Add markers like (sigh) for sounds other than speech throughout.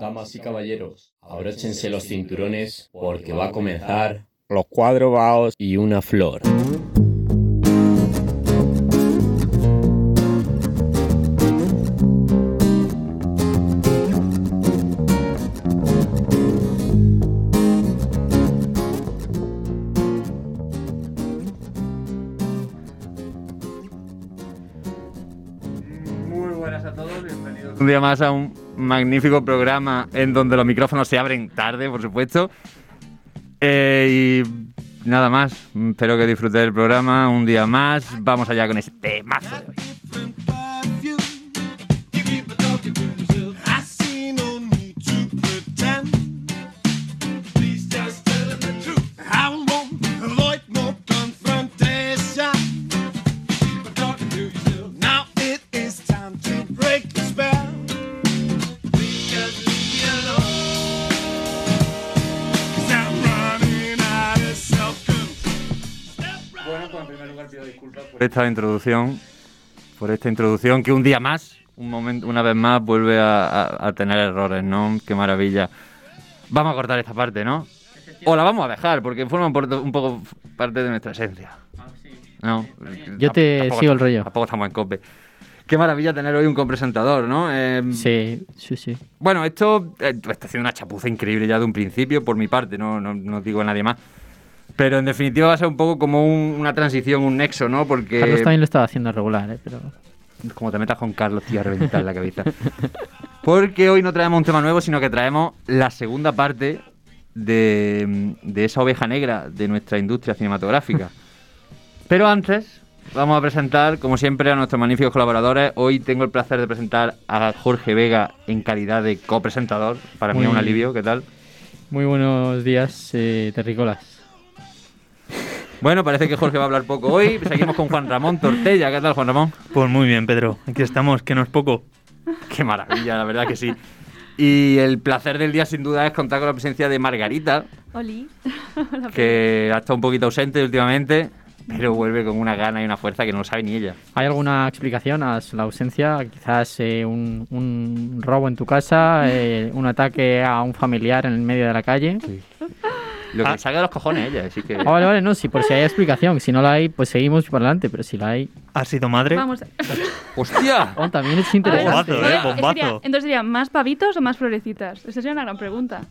Damas y caballeros, abróchense los cinturones porque va a comenzar los cuatro baos y una flor. Muy buenas a todos, bienvenidos un día más a un magnífico programa en donde los micrófonos se abren tarde, por supuesto. Eh, y nada más, espero que disfrutéis del programa un día más. Vamos allá con este temazo esta introducción, por esta introducción que un día más, un momento, una vez más vuelve a, a- a tener errores, ¿no? Qué maravilla. Vamos a cortar esta parte, ¿no? O la vamos a dejar, porque forma por- un poco parte de nuestra esencia. No, Yo te tampoco- sigo el rollo. Tampoco estamos en cope. Qué maravilla tener hoy un copresentador, ¿no? Eh, Sí, sí, sí. Bueno, esto eh, está haciendo una chapuza increíble ya de un principio, por mi parte, no, no, no digo a nadie más. Pero en definitiva va a ser un poco como un- una transición, un nexo, ¿no? Porque Carlos también lo estaba haciendo regular, ¿eh? Pero... como te metas con Carlos, tío, a reventar la cabeza. Porque hoy no traemos un tema nuevo, sino que traemos la segunda parte de, de esa oveja negra de nuestra industria cinematográfica. Pero antes, vamos a presentar, como siempre, a nuestros magníficos colaboradores. Hoy tengo el placer de presentar a Jorge Vega en calidad de copresentador. Para mí es un alivio, ¿qué tal? Muy buenos días, eh, terrícolas. Bueno, parece que Jorge va a hablar poco hoy. Seguimos con Juan Ramón Tortella. ¿Qué tal, Juan Ramón? Pues muy bien, Pedro. Aquí estamos, que no es poco. Qué maravilla, la verdad que sí. Y el placer del día, sin duda, es contar con la presencia de Margarita, Oli. (laughs) que ha estado un poquito ausente últimamente, pero vuelve con una gana y una fuerza que no lo sabe ni ella. ¿Hay alguna explicación a la ausencia? Quizás eh, un, un robo en tu casa, eh, un ataque a un familiar en el medio de la calle. Lo que Ah. le salga de los cojones ella, así que... Ah, vale, vale, no, si por si hay explicación. Si no la hay, pues seguimos para adelante. Pero si la hay, ¿Has sido madre? Vamos. a- ¡Hostia! oh, también es interesante. Bombazo, ¿eh? entonces Bombazo. sería- entonces sería, ¿más pavitos o más florecitas? Esa sería una gran pregunta.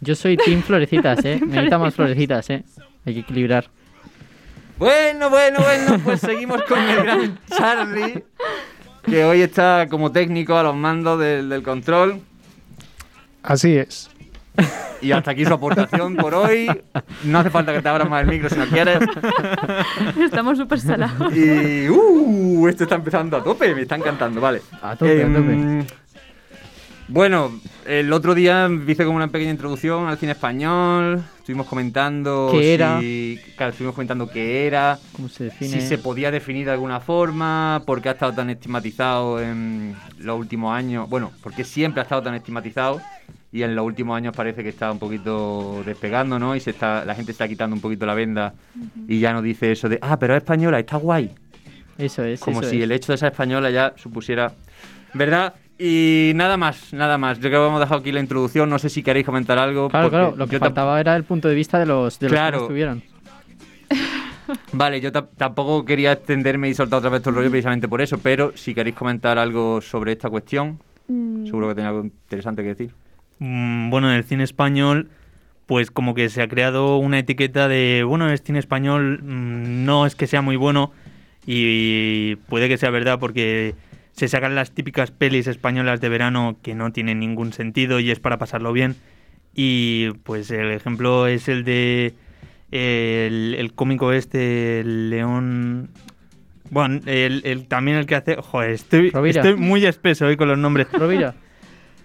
Yo soy Team Florecitas, (laughs) ¿eh? Necesita más Florecitas, ¿eh? Hay que equilibrar. Bueno, bueno, bueno, pues seguimos con el gran Charlie, que hoy está como técnico a los mandos del, del control. Así es. (laughs) Y hasta aquí su aportación por hoy. No hace falta que te abras más el micro si no quieres. (laughs) Estamos súper salados. Y uh, esto está empezando a tope, me está encantando, vale. A tope, a Em, Bueno, el otro día hice como una pequeña introducción al cine español. Estuvimos comentando ¿Qué era? si- claro, estuvimos comentando qué era, ¿Cómo se define? si se podía definir de alguna forma, por qué ha estado tan estigmatizado en los últimos años. Bueno, porque siempre ha estado tan estigmatizado y en los últimos años parece que está un poquito despegando, ¿no? Y se está, la gente está quitando un poquito la venda y ya no dice eso de, ah, pero es española, está guay. Eso es. Como eso si es. el hecho de ser española ya supusiera. ¿Verdad? Y nada más, nada más. Yo creo que hemos dejado aquí la introducción. No sé si queréis comentar algo. Claro, claro. Lo que faltaba era el punto de vista de los, de los Claro. que estuvieron. (laughs) Vale, yo ta- tampoco quería extenderme y soltar otra vez todo el rollo precisamente por eso, pero si queréis comentar algo sobre esta cuestión, Mm, seguro que tenéis algo interesante que decir. Mm, bueno, en el cine español, pues como que se ha creado una etiqueta de, bueno, el cine español mm, no es que sea muy bueno y puede que sea verdad porque se sacan las típicas pelis españolas de verano que no tienen ningún sentido y es para pasarlo bien. Y pues el ejemplo es el de el, el cómico este, el León... Bueno, el, el- también el que hace... Joder, estoy, estoy muy espeso hoy con los nombres. Rovira, (laughs)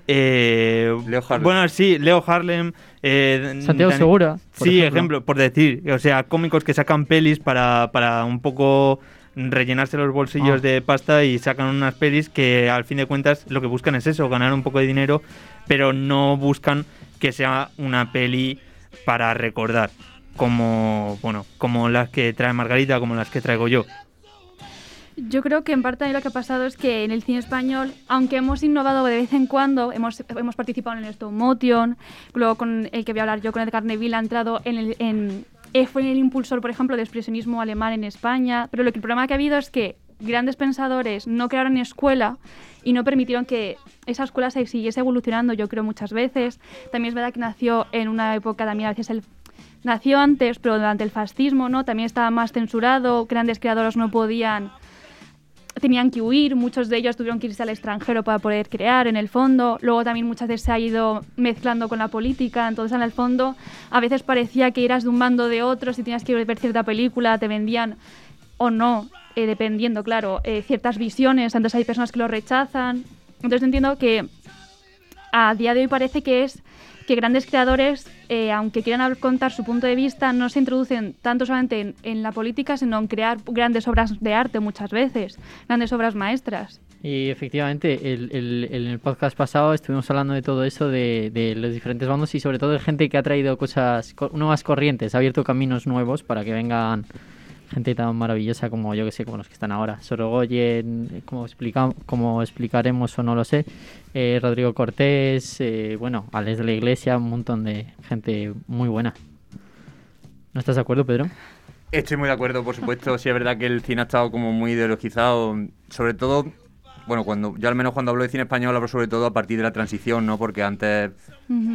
Eh, Leo Harlem. Bueno, sí, Leo Harlem. eh, Santiago Dan- Segura. por Sí, ejemplo. por decir. O sea, cómicos que sacan pelis para, para un poco rellenarse los bolsillos Ah. de pasta y sacan unas pelis que al fin de cuentas lo que buscan es eso, ganar un poco de dinero, pero no buscan que sea una peli para recordar. Como, bueno, como las que trae Margarita, como las que traigo yo. Yo creo que en parte lo que ha pasado es que en el cine español, aunque hemos innovado de vez en cuando, hemos, hemos participado en el stop motion, luego con el que voy a hablar yo, con Edgar Neville, ha entrado en el... En, eh, fue el impulsor, por ejemplo, del expresionismo alemán en España, pero lo que el problema que ha habido es que grandes pensadores no crearon escuela y no permitieron que esa escuela se siguiese evolucionando, yo creo, muchas veces. También es verdad que nació en una época, también a veces el nació antes, pero durante el fascismo, ¿no? También estaba más censurado, grandes creadores no podían tenían que huir, muchos de ellos tuvieron que irse al extranjero para poder crear en el fondo, luego también muchas veces se ha ido mezclando con la política, entonces en el fondo a veces parecía que eras de un bando de otro, si tenías que ver cierta película te vendían o no, eh, dependiendo, claro, eh, ciertas visiones, entonces hay personas que lo rechazan, entonces entiendo que a día de hoy parece que es que grandes creadores, eh, aunque quieran contar su punto de vista, no se introducen tanto solamente en, la política, sino en crear grandes obras de arte muchas veces, grandes obras maestras. Y efectivamente, en el podcast pasado estuvimos hablando de todo eso, de, de los diferentes bandos y sobre todo de gente que ha traído cosas, co- nuevas corrientes, ha abierto caminos nuevos para que vengan gente tan maravillosa como yo que sé, como los que están ahora. Sorogoyen, como, explica, como explicaremos o no lo sé, eh, Rodrigo Cortés, eh, bueno, Alex de la Iglesia, un montón de gente muy buena. ¿No estás de acuerdo, Pedro? Estoy muy de acuerdo, por supuesto. Sí, es verdad que el cine ha estado como muy ideologizado. Sobre todo, bueno, cuando yo al menos cuando hablo de cine español hablo sobre todo a partir de la transición, ¿no? Porque antes,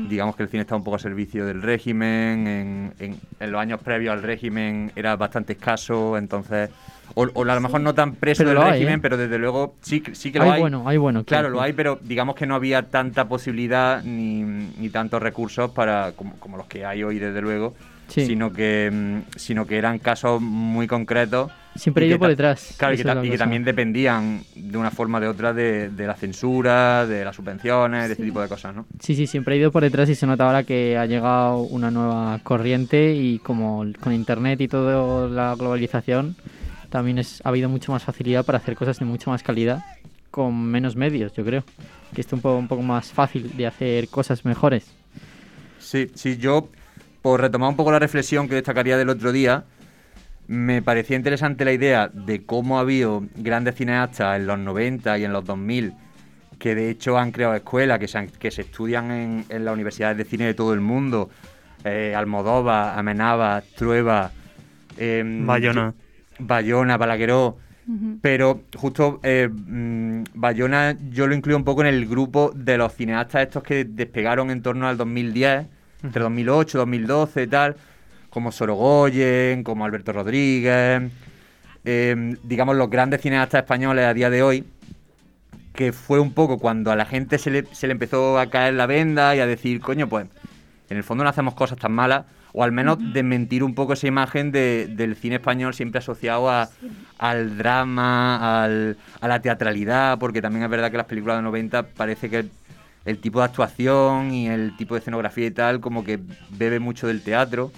digamos que el cine estaba un poco a servicio del régimen. En, en- en los años previos al régimen era bastante escaso, entonces. O, o a lo mejor no tan preso Pero del hay, régimen, ¿eh? pero desde luego sí, que- sí que lo Hay hay. bueno, hay bueno, Claro, claro. lo hay, pero digamos que no había tanta posibilidad ni, ni tantos recursos para como, como los que hay hoy, desde luego, Sí. sino que mm, sino que eran casos muy concretos. Siempre que por detrás. Claro, y que, y también dependían de una forma o de otra de, de la censura, de las subvenciones, de este tipo de cosas, ¿no? Sí, sí, siempre he ido por detrás y se nota ahora que ha llegado una nueva corriente y como con internet y toda la globalización también es, ha habido mucho más facilidad para hacer cosas de mucho más calidad con menos medios, yo creo. Que es un poco, un poco más fácil de hacer cosas mejores. Sí, sí, yo, por retomar un poco la reflexión que destacaría del otro día, me parecía interesante la idea de cómo ha habido grandes cineastas en los 90 y en los 2000 que de hecho han creado escuelas que se, han- que se estudian en, en las universidades de cine de todo el mundo. Eh, Almodóvar, Amenábar, Trueba, em, Bayona. Bayona, Balagueró. Pero justo eh, mm, Bayona yo lo incluyo un poco en el grupo de los cineastas estos que despegaron en torno al 2010, entre 2008, 2012 y tal, como Sorogoyen, como Alberto Rodríguez, eh, digamos los grandes cineastas españoles a día de hoy, que fue un poco cuando a la gente se le, se le empezó a caer la venda y a decir, coño, pues en el fondo no hacemos cosas tan malas, o al menos desmentir un poco esa imagen de- del cine español siempre asociado a, al drama, al- a la teatralidad, porque también es verdad que las películas de 90 parece que el, tipo de actuación y el tipo de escenografía y tal como que bebe mucho del teatro.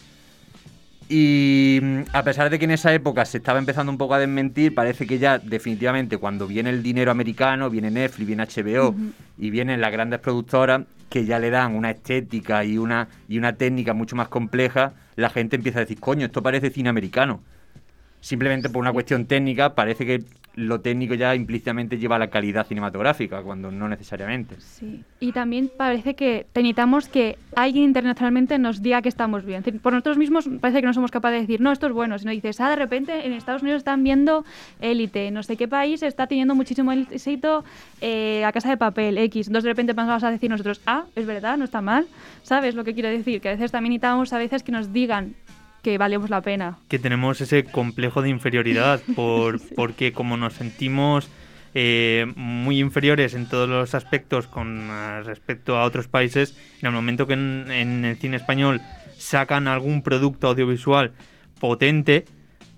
Y mm, a pesar de que en esa época se estaba empezando un poco a desmentir, parece que ya definitivamente cuando viene el dinero americano, viene Netflix, viene HBO y vienen las grandes productoras que ya le dan una estética y una, y una técnica mucho más compleja, la gente empieza a decir, coño, esto parece cine americano. Simplemente por una cuestión técnica, parece que lo técnico ya implícitamente lleva a la calidad cinematográfica, cuando no necesariamente. Sí. Y también parece que necesitamos que alguien internacionalmente nos diga que estamos bien. Por nosotros mismos parece que no somos capaces de decir, no, esto es bueno. Sino dices, ah, de repente en Estados Unidos están viendo élite, no sé qué país está teniendo muchísimo éxito eh, a casa de papel, X. Entonces de repente vamos a decir nosotros, ah, es verdad, no está mal. ¿Sabes lo que quiero decir? Que a veces también necesitamos a veces que nos digan que valemos la pena. que tenemos ese complejo de inferioridad (laughs) por, porque como nos sentimos eh, muy inferiores en todos los aspectos con eh, respecto a otros países, en el momento que en, en el cine español sacan algún producto audiovisual potente,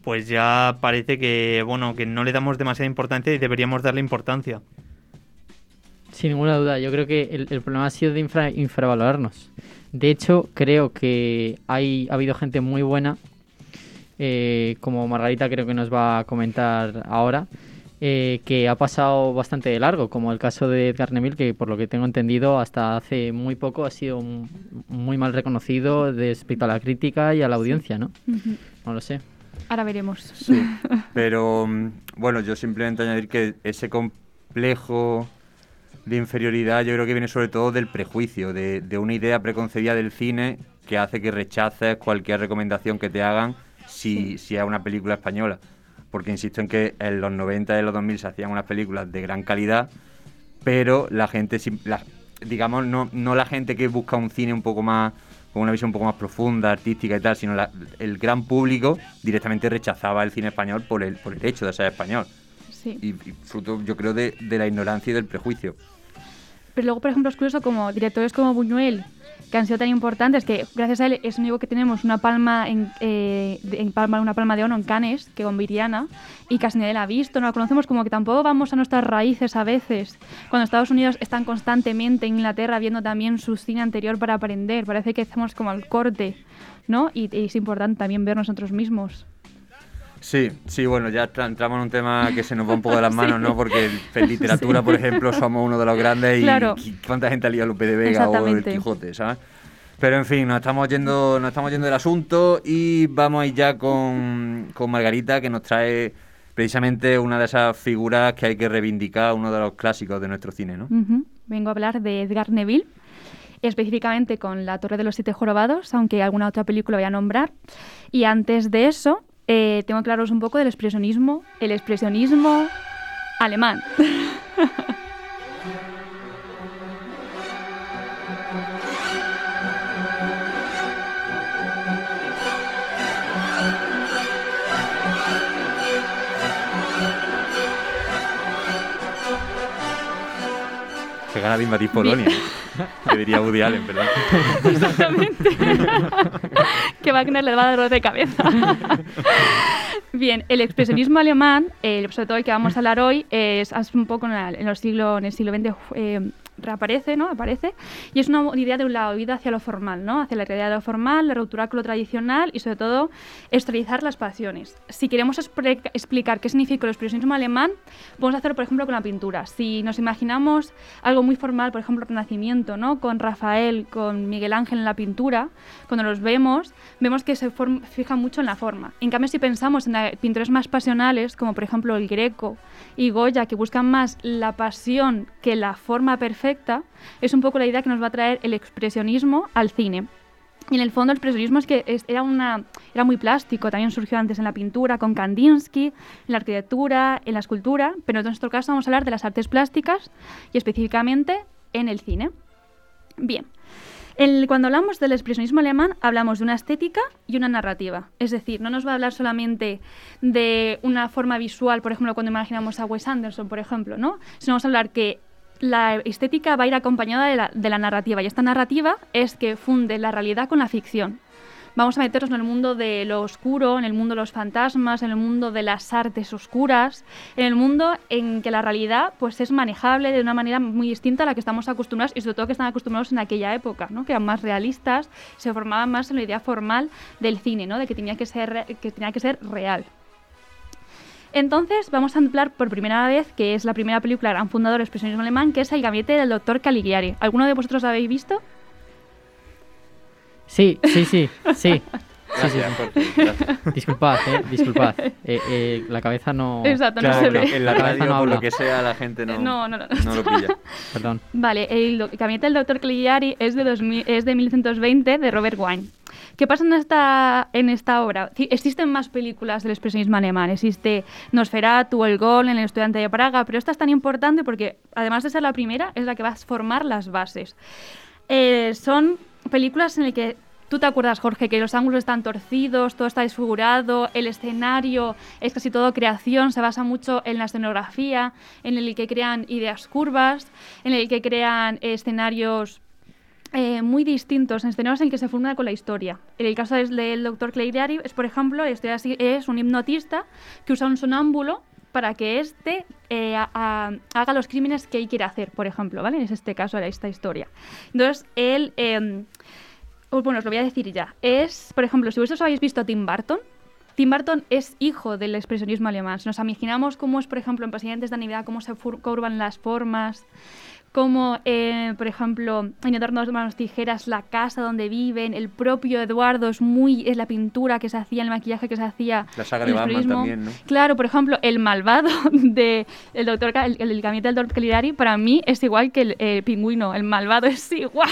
pues ya parece que bueno que no le damos demasiada importancia y deberíamos darle importancia. Sin ninguna duda, yo creo que el, el problema ha sido de infra- infravalorarnos. De hecho, creo que hay, ha habido gente muy buena, eh, como Margarita creo que nos va a comentar ahora, eh, que ha pasado bastante de largo, como el caso de Edgar Neville, que por lo que tengo entendido hasta hace muy poco ha sido un- muy mal reconocido respecto a la crítica y a la audiencia, ¿no? No lo sé. Ahora veremos. Sí, pero mm, bueno, yo simplemente añadir que ese complejo de inferioridad yo creo que viene sobre todo del prejuicio, de, de una idea preconcebida del cine que hace que rechaces cualquier recomendación que te hagan si, si es una película española. Porque insisto en que en los 90 y en los 2000 se hacían unas películas de gran calidad, pero la gente, la- digamos, no, no la gente que busca un cine un poco más, con una visión un poco más profunda, artística y tal, sino la- el gran público directamente rechazaba el cine español por el, por el hecho de ser español. Sí. Y, y fruto, yo creo, de, de la ignorancia y del prejuicio. Pero luego, por ejemplo, es curioso como directores como Buñuel, que han sido tan importantes, que gracias a él es único que tenemos una palma en, eh, en palma, una palma de oro en Cannes, que con Viriana, y casi nadie la ha visto, no la conocemos, como que tampoco vamos a nuestras raíces a veces. Cuando Estados Unidos están constantemente en Inglaterra viendo también su cine anterior para aprender, parece que hacemos como el corte, ¿no? Y, y es importante también ver nosotros mismos. Sí, sí, bueno, ya tra- entramos en un tema que se nos va un poco de las (laughs) manos, ¿no? Porque en literatura, por ejemplo, somos uno de los grandes y Claro. ¿cuánta gente ha leído Lope de Vega o el. Quijote, ¿sabes? Pero en fin, nos estamos yendo, nos estamos yendo del asunto y vamos a ir ya con, con Margarita, que nos trae precisamente una de esas figuras que hay que reivindicar, uno de los clásicos de nuestro cine, ¿no? Ujú. Vengo a hablar de Edgar Neville, específicamente con La Torre de los Siete Jorobados, aunque alguna otra película voy a nombrar. Y antes de eso, eh, tengo que hablaros un poco del expresionismo, el expresionismo alemán. (laughs) gana de invadir Polonia, ¿eh? que diría Woody Allen, ¿verdad? Exactamente. (laughs) que Wagner le va a dar dolor de cabeza. Bien, el expresionismo alemán, eh, sobre todo el que vamos a hablar hoy, es, es un poco en, los siglos, en el siglo XX eh, reaparece, ¿no? Aparece, y es una idea de la huida hacia lo formal, ¿no? Hacia la realidad de lo formal, la ruptura con lo tradicional y sobre todo estrellizar las pasiones. Si queremos explicar qué significa el expresionismo alemán, podemos hacerlo, por ejemplo, con la pintura. Si nos imaginamos algo muy formal, por ejemplo, el Renacimiento, ¿no? Con Rafael, con Miguel Ángel en la pintura, cuando los vemos, vemos que se fijan mucho en la forma. En cambio, si pensamos en pintores más pasionales, como por ejemplo el Greco y Goya, que buscan más la pasión que la forma perfecta, es un poco la idea que nos va a traer el expresionismo al cine. Y en el fondo el expresionismo es que era, una, era muy plástico, también surgió antes en la pintura con Kandinsky, en la arquitectura, en la escultura, pero en nuestro caso vamos a hablar de las artes plásticas y específicamente en el cine. Bien, cuando hablamos del expresionismo alemán hablamos de una estética y una narrativa, es decir, no nos va a hablar solamente de una forma visual, por ejemplo, cuando imaginamos a Wes Anderson, por ejemplo, ¿no? sino vamos a hablar que la estética va a ir acompañada de la, narrativa y esta narrativa es que funde la realidad con la ficción. Vamos a meternos en el mundo de lo oscuro, en el mundo de los fantasmas, en el mundo de las artes oscuras, en el mundo en que la realidad pues es manejable de una manera muy distinta a la que estamos acostumbrados y sobre todo que están acostumbrados en aquella época, ¿no? que eran más realistas, se formaban más en la idea formal del cine, ¿no? de que tenía que ser, que tenía que ser real. Entonces vamos a hablar por primera vez, que es la primera película gran fundador del expresionismo alemán, que es El gabinete del doctor Caligari. ¿Alguno de vosotros la habéis visto? Sí, sí, sí, sí. (laughs) Gracias, Jorge, gracias. Disculpad, eh, disculpad. (laughs) Eh, eh, la cabeza no... Exacto, no Claro, se ve. en la cabeza radio, no por lo habla. que sea, la gente no, No, no, no. no lo pilla. Perdón. Vale, el, el gabinete del doctor Caligari es de, 2000 es de 1920 de Robert Wine. ¿Qué pasa en esta, en esta obra? Existen más películas del expresionismo alemán. Existe Nosferatu, El Gol, El estudiante de Praga, pero esta es tan importante porque, además de ser la primera, es la que va a formar las bases. Eh, son películas en las que tú te acuerdas, Jorge, que los ángulos están torcidos, todo está desfigurado, el escenario es casi todo creación, se basa mucho en la escenografía, en el que crean ideas curvas, en el que crean escenarios eh, muy distintos, en escenarios en que se forma con la historia. En el caso del, doctor Caligari es, por ejemplo, así- es un hipnotista que usa un sonámbulo para que éste eh, a- a- haga los crímenes que él quiere hacer, por ejemplo, ¿vale? Es este caso de esta historia. Entonces, él... eh, bueno, os lo voy a decir ya. Es, por ejemplo, si vosotros habéis visto a Tim Burton, Tim Burton es hijo del expresionismo alemán. Si nos imaginamos cómo es, por ejemplo, en Presidentes de Navidad, cómo se curvan las formas, como, eh, por ejemplo, en Eduardo Manos Tijeras, la casa donde viven, el propio Eduardo es muy, es la pintura que se hacía, el maquillaje que se hacía. La saga el de Batman también, ¿no? Claro, por ejemplo, el malvado (laughs) de el doctor Ca- el, el gabinete del doctor Caligari para mí es igual que el eh, pingüino, el malvado es (laughs) igual,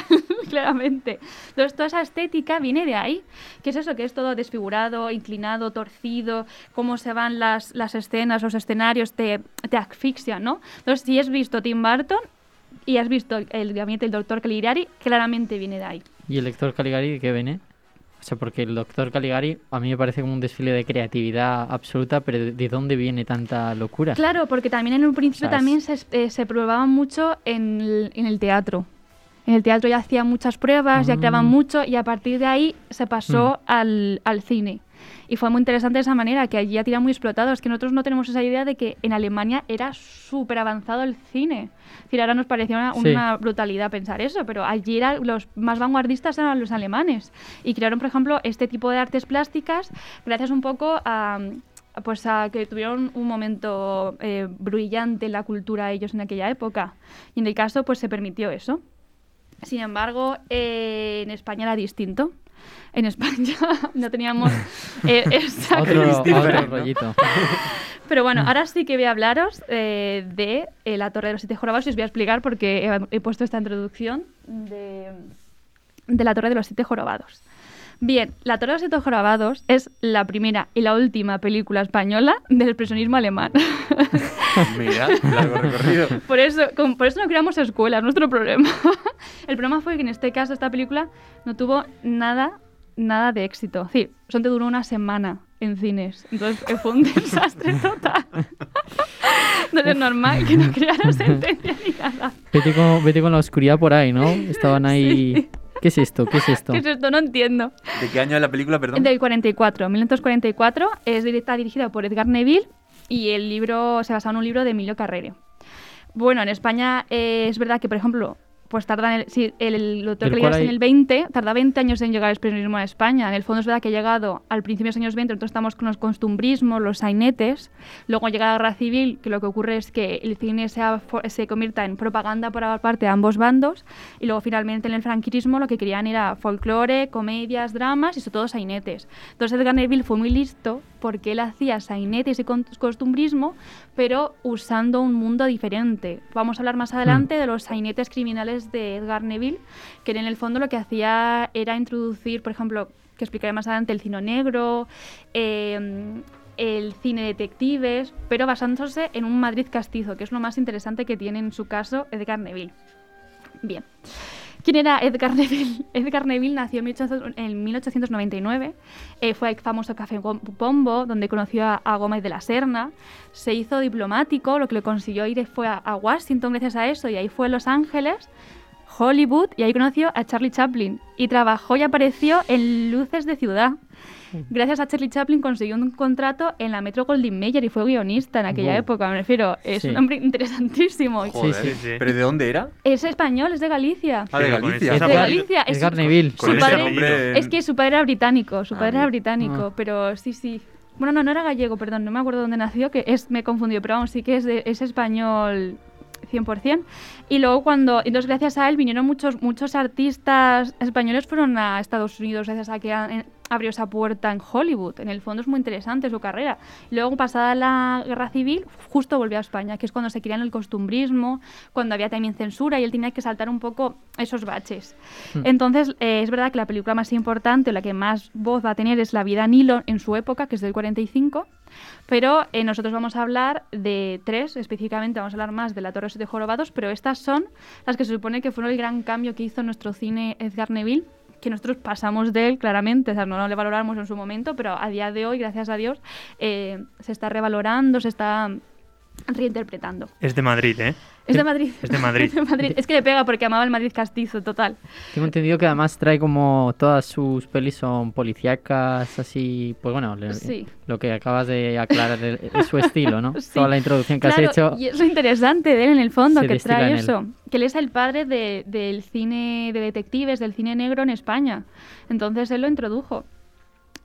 claramente. Entonces toda esa estética viene de ahí, que es eso, que es todo desfigurado, inclinado, torcido, cómo se van las, las escenas, los escenarios, te, te asfixian, ¿no? Entonces si has visto Tim Burton y has visto el gabinete del doctor Caligari, claramente viene de ahí. ¿Y el doctor Caligari de qué viene? O sea, porque el doctor Caligari a mí me parece como un desfile de creatividad absoluta, pero ¿de, de dónde viene tanta locura? Claro, porque también en un principio O sea, es- también se, eh, se probaba mucho en el, en el teatro. En el teatro ya hacían muchas pruebas, ya creaban Mm. mucho y a partir de ahí se pasó al, al cine. Y fue muy interesante de esa manera, que allí ya tiran muy explotados, que nosotros no tenemos esa idea de que en Alemania era súper avanzado el cine. Es decir, ahora nos parecía una, Sí. una brutalidad pensar eso, pero allí era, los más vanguardistas eran los alemanes. Y crearon, por ejemplo, este tipo de artes plásticas gracias un poco a, pues a que tuvieron un momento eh, brillante en la cultura ellos en aquella época. Y en el caso, pues se permitió eso. Sin embargo, eh, en España era distinto. En España (laughs) no teníamos eh, esa (laughs) Otro, otro rollito. (laughs) pero bueno, ahora sí que voy a hablaros eh, de eh, la Torre de los Siete Jorobados y os voy a explicar porque he, he puesto esta introducción de, de la Torre de los Siete Jorobados. Bien, la Torre de los Siete Jorobados es la primera y la última película española del expresionismo alemán. (laughs) Mira, largo recorrido. por, eso, con- por eso no creamos escuelas, nuestro problema. (laughs) El problema fue que en este caso esta película no tuvo nada, nada de éxito. Es decir, solamente duró una semana en cines. Entonces fue un (laughs) desastre total. Entonces es normal que no creara sentencia ni nada. Vete con, vete con la oscuridad por ahí, ¿no? Estaban ahí... ¿Qué es esto? ¿Qué es (laughs) esto? ¿Qué es esto? No entiendo. ¿De qué año es la película, perdón? Del 44, 1944, es directa dirigida por Edgar Neville y el libro se basa en un libro de Emilio Carrere. Bueno, en España eh, es verdad que, por ejemplo, pues tarda en el, si el, el doctor que leías en hay- el 20, tarda 20 años en llegar el expresionismo a España. En el fondo es verdad que ha llegado al principio de los años 20, entonces estamos con los costumbrismos, los sainetes. Luego llega la guerra civil, que lo que ocurre es que el cine se, se convierta en propaganda por parte de ambos bandos. Y luego finalmente en el franquismo lo que querían era folclore, comedias, dramas y sobre todo sainetes. Entonces Edgar Neville fue muy listo porque él hacía sainetes y costumbrismo, pero usando un mundo diferente. Vamos a hablar más adelante de los sainetes criminales de Edgar Neville, que en el fondo lo que hacía era introducir, por ejemplo, que explicaré más adelante, el cine negro, eh, el cine detectives, pero basándose en un Madrid castizo, que es lo más interesante que tiene en su caso Edgar Neville. Bien. ¿Quién era Edgar (laughs) Neville? Edgar Neville nació en 1800 en 1899, eh, fue al famoso Café Pombo, donde conoció a, a Gómez de la Serna, se hizo diplomático, lo que le consiguió ir fue a, a Washington gracias a eso, y ahí fue a Los Ángeles, Hollywood, y ahí conoció a Charlie Chaplin, y trabajó y apareció en Luces de Ciudad. Gracias a Charlie Chaplin consiguió un contrato en la Metro Goldwyn Mayer y fue guionista en aquella época, me refiero. Es Sí. un hombre interesantísimo. Joder, sí, sí. ¿Pero de dónde era? Es español, es de Galicia. Ah, de Galicia. Es de Galicia. Es Edgar su- Neville. su Con ese padre-. Es que su padre era británico, su Ah, padre era británico, Ah. pero sí, sí. Bueno, no, no era gallego, perdón, no me acuerdo dónde nació, que es, me he confundido, pero vamos, sí que es, de- es español 100%. Y luego cuando, entonces gracias a él vinieron muchos, muchos artistas españoles fueron a Estados Unidos gracias a que a- abrió esa puerta en Hollywood. En el fondo es muy interesante su carrera. Y luego pasada la guerra civil, justo volvió a España, que es cuando se crean el costumbrismo, cuando había también censura y él tenía que saltar un poco esos baches. Entonces, eh, es verdad que la película más importante, la que más voz va a tener, es La vida Nilo en su época, que es del 45. Pero eh, nosotros vamos a hablar de tres, específicamente vamos a hablar más de La Torre de Jorobados, pero estas son las que se supone que fueron el gran cambio que hizo nuestro cine Edgar Neville, que nosotros pasamos de él claramente, o sea, no, no le valoramos en su momento, pero a día de hoy, gracias a Dios, eh, se está revalorando, se está reinterpretando. Es de Madrid, ¿eh? Es de Madrid. Es de Madrid. (laughs) Es de Madrid. Es que le pega porque amaba el Madrid castizo, total. Tengo entendido que además trae como todas sus pelis son policíacas, así, pues bueno, le- Sí. lo que acabas de aclarar es su estilo, ¿no? (laughs) Sí. Toda la introducción que Claro, has hecho. Y es lo interesante de él en el fondo, que trae eso. Que él es el padre de- del cine de detectives, del cine negro en España. Entonces él lo introdujo.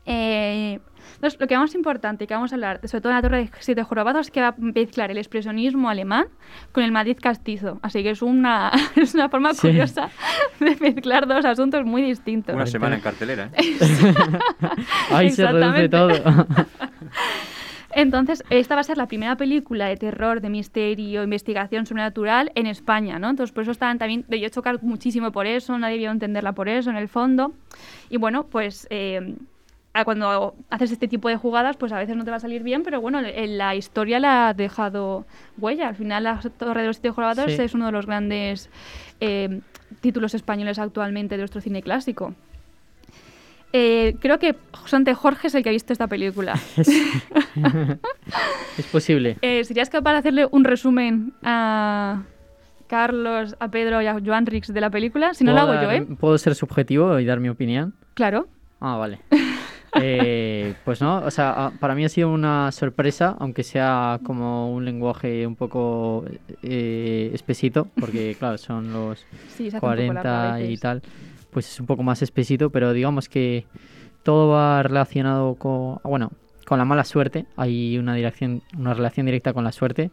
Eh, entonces, lo que más importante que vamos a hablar, sobre todo en la Torre de Siete Jorobados, es que va a mezclar el expresionismo alemán con el Madrid castizo. Así que es una, (laughs) es una forma Sí. curiosa (laughs) de mezclar dos asuntos muy distintos. Una semana en cartelera, ¿eh? (laughs) Ahí se reduce todo. Entonces, esta va a ser la primera película de terror, de misterio, investigación sobrenatural en España, ¿no? Entonces, por eso estaban también, debió chocar muchísimo por eso, nadie debió entenderla por eso, en el fondo. Y bueno, pues eh, cuando haces este tipo de jugadas, pues a veces no te va a salir bien, pero bueno, en la historia la ha dejado huella. Al final, La Torre de los Siete Jorobados Sí. es uno de los grandes eh, títulos españoles actualmente de nuestro cine clásico. Eh, creo que Sante Jorge es el que ha visto esta película. (laughs) (laughs) es posible. Eh, ¿Serías capaz de hacerle un resumen a Carlos, a Pedro y a Joan Rix de la película? Si no lo ¿Puedo hago yo, ¿eh? ¿Puedo ser subjetivo y dar mi opinión? Claro. Ah, vale. (laughs) Eh, pues no, o sea, a- para mí ha sido una sorpresa, aunque sea como un lenguaje un poco eh, espesito, porque (laughs) claro, son los Sí, se hace un poco largo a 40 y tal, pues es un poco más espesito, pero digamos que todo va relacionado con, ah, bueno, con la mala suerte, hay una dirección, una relación directa con la suerte.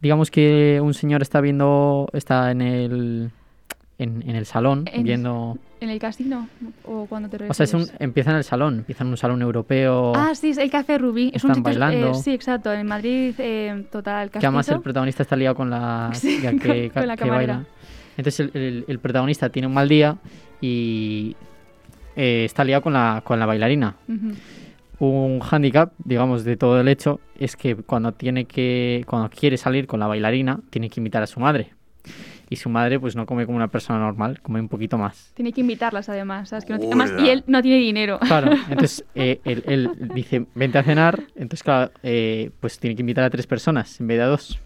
Digamos que un señor está viendo, está en el, en, en el salón, En- viendo... ¿En el casino? ¿O cuando te O sea, es un, refieres? empieza en el salón, empieza en un salón europeo. Ah, sí, es el Café Rubí. Es un Están sitio, eh, bailando. sí, exacto. En Madrid, eh, total, que además el protagonista está liado con la, (laughs) Sí, con- que, con la que baila. Entonces el, el- el protagonista tiene un mal día y eh, está liado con la, con la bailarina. Un hándicap, digamos, de todo el hecho es que cuando tiene que cuando quiere salir con la bailarina tiene que invitar a su madre. Y su madre pues no come como una persona normal, come un poquito más. Tiene que invitarlas, además. ¿sabes? Que no además, y él no tiene dinero. Claro, (laughs) entonces eh, él, él dice, vente a cenar, entonces claro, eh, pues tiene que invitar a tres personas en vez de a dos.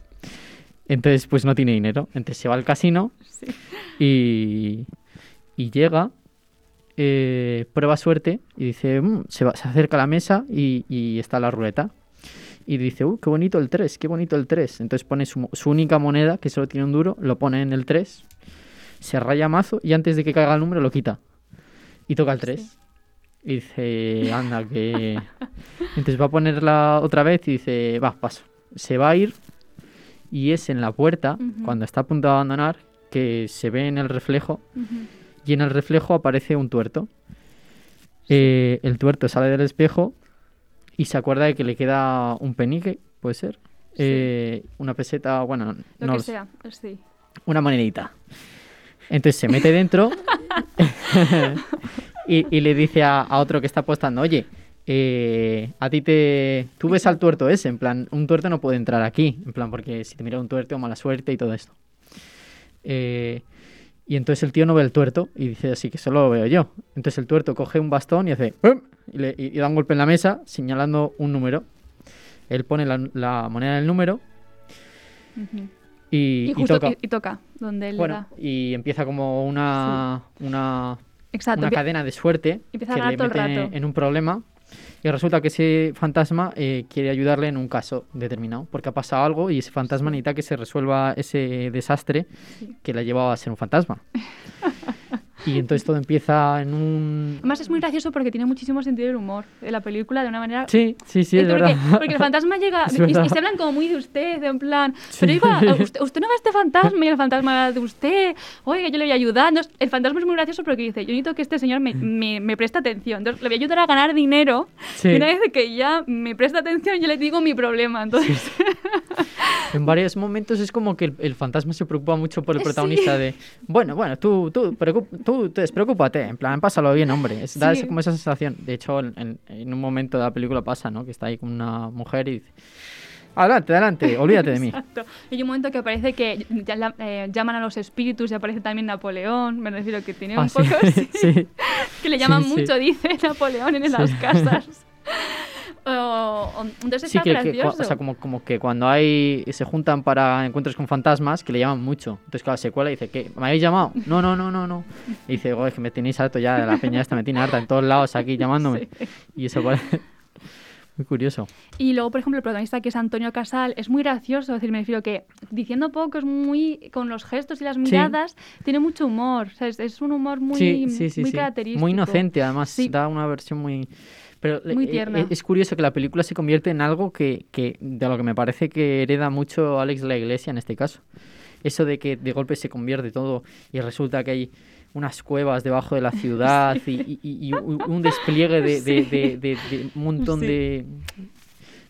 Entonces pues no tiene dinero, entonces se va al casino Sí. y, y llega, eh, prueba suerte y dice, "Mm", se, va- se acerca a la mesa y, y está la ruleta. Y dice, uh, qué bonito el 3, qué bonito el 3. Entonces pone su, única moneda, que solo tiene un duro, lo pone en el 3, se raya mazo y antes de que caiga el número lo quita. Y toca el 3. Y dice, anda, que... (laughs) Entonces va a ponerla otra vez y dice, va, paso. Se va a ir y es en la puerta, cuando está a punto de abandonar, que se ve en el reflejo y en el reflejo aparece un tuerto. Eh, el tuerto sale del espejo y se acuerda de que le queda un penique, puede ser. Eh, una peseta, bueno, Lo no que lo sé, sea. Sí. una monedita. Entonces se mete dentro (laughs) y, y le dice a, a otro que está apostando, oye, eh, a ti te... Tú ves al tuerto ese, en plan, un tuerto no puede entrar aquí, en plan, porque si te mira un tuerto, mala suerte y todo esto. Eh, y entonces el tío no ve el tuerto y dice así que solo lo veo yo. Entonces el tuerto coge un bastón y hace y, le- y- y da un golpe en la mesa señalando un número. Él pone la, la moneda del número Ujú. y, Y, y justo toca. y, toca, donde él le Bueno, da. y empieza como una, una, una cadena de suerte empieza que le el mete en un problema. Y resulta que ese fantasma eh, quiere ayudarle en un caso determinado, porque ha pasado algo y ese fantasma necesita que se resuelva ese desastre que le ha llevado a ser un fantasma. (laughs) y entonces todo empieza en un... Además es muy gracioso porque tiene muchísimo sentido del humor de la película de una manera... Sí, sí, sí, es porque, verdad. porque el fantasma llega (laughs) y, y se hablan como muy de usted, en plan, Sí. pero iba, (laughs) usted, usted no ve a este fantasma y el fantasma de usted, oiga, yo le voy a ayudar. Entonces, el fantasma es muy gracioso porque dice, yo necesito que este señor me, me, me preste atención, entonces le voy a ayudar a ganar dinero Sí. y una vez que ya me presta atención yo le digo mi problema. Entonces, (laughs) En varios momentos es como que el, el fantasma se preocupa mucho por el Sí. protagonista de, bueno, bueno, tú, tú, preocup- tú, tú despreocúpate, en plan, pásalo bien, hombre. Es, da Sí. como esa sensación. De hecho, en, en- un momento de la película pasa, ¿no? Que está ahí con una mujer y dice, adelante, adelante, (laughs) olvídate de mí. Exacto. Y hay un momento que aparece que ya la- eh, llaman a los espíritus y aparece también Napoleón, me refiero que tiene Ah, un sí, poco... (laughs) sí, que le llaman mucho, dice Napoleón en las casas. (laughs) O- o- entonces Sí, está que, que gracioso. o sea, como, como que cuando hay se juntan para encuentros con fantasmas, que le llaman mucho. Entonces, claro, se cuela y dice, ¿qué? ¿Me habéis llamado? No, no, no, no, no. Y dice, "Joder, es que me tenéis harto ya la peña esta, me tiene harta en todos lados aquí llamándome. (laughs) Y eso parece (laughs) Muy curioso. Y luego, por ejemplo, el protagonista que es Antonio Casal es muy gracioso, es decir, me refiero que diciendo poco es muy con los gestos y las miradas, tiene mucho humor, o sea, es, es un humor muy, sí, sí, sí, muy sí. característico. Muy inocente, además. Sí. Da una versión muy... Pero Muy eh, tierna. eh, es curioso que la película se convierte en algo que, que de lo que me parece que hereda mucho Alex la Iglesia en este caso. Eso de que de golpe se convierte todo y resulta que hay unas cuevas debajo de la (laughs) ciudad y, y- y- y un despliegue de, de- de- de- de un montón Sí. de,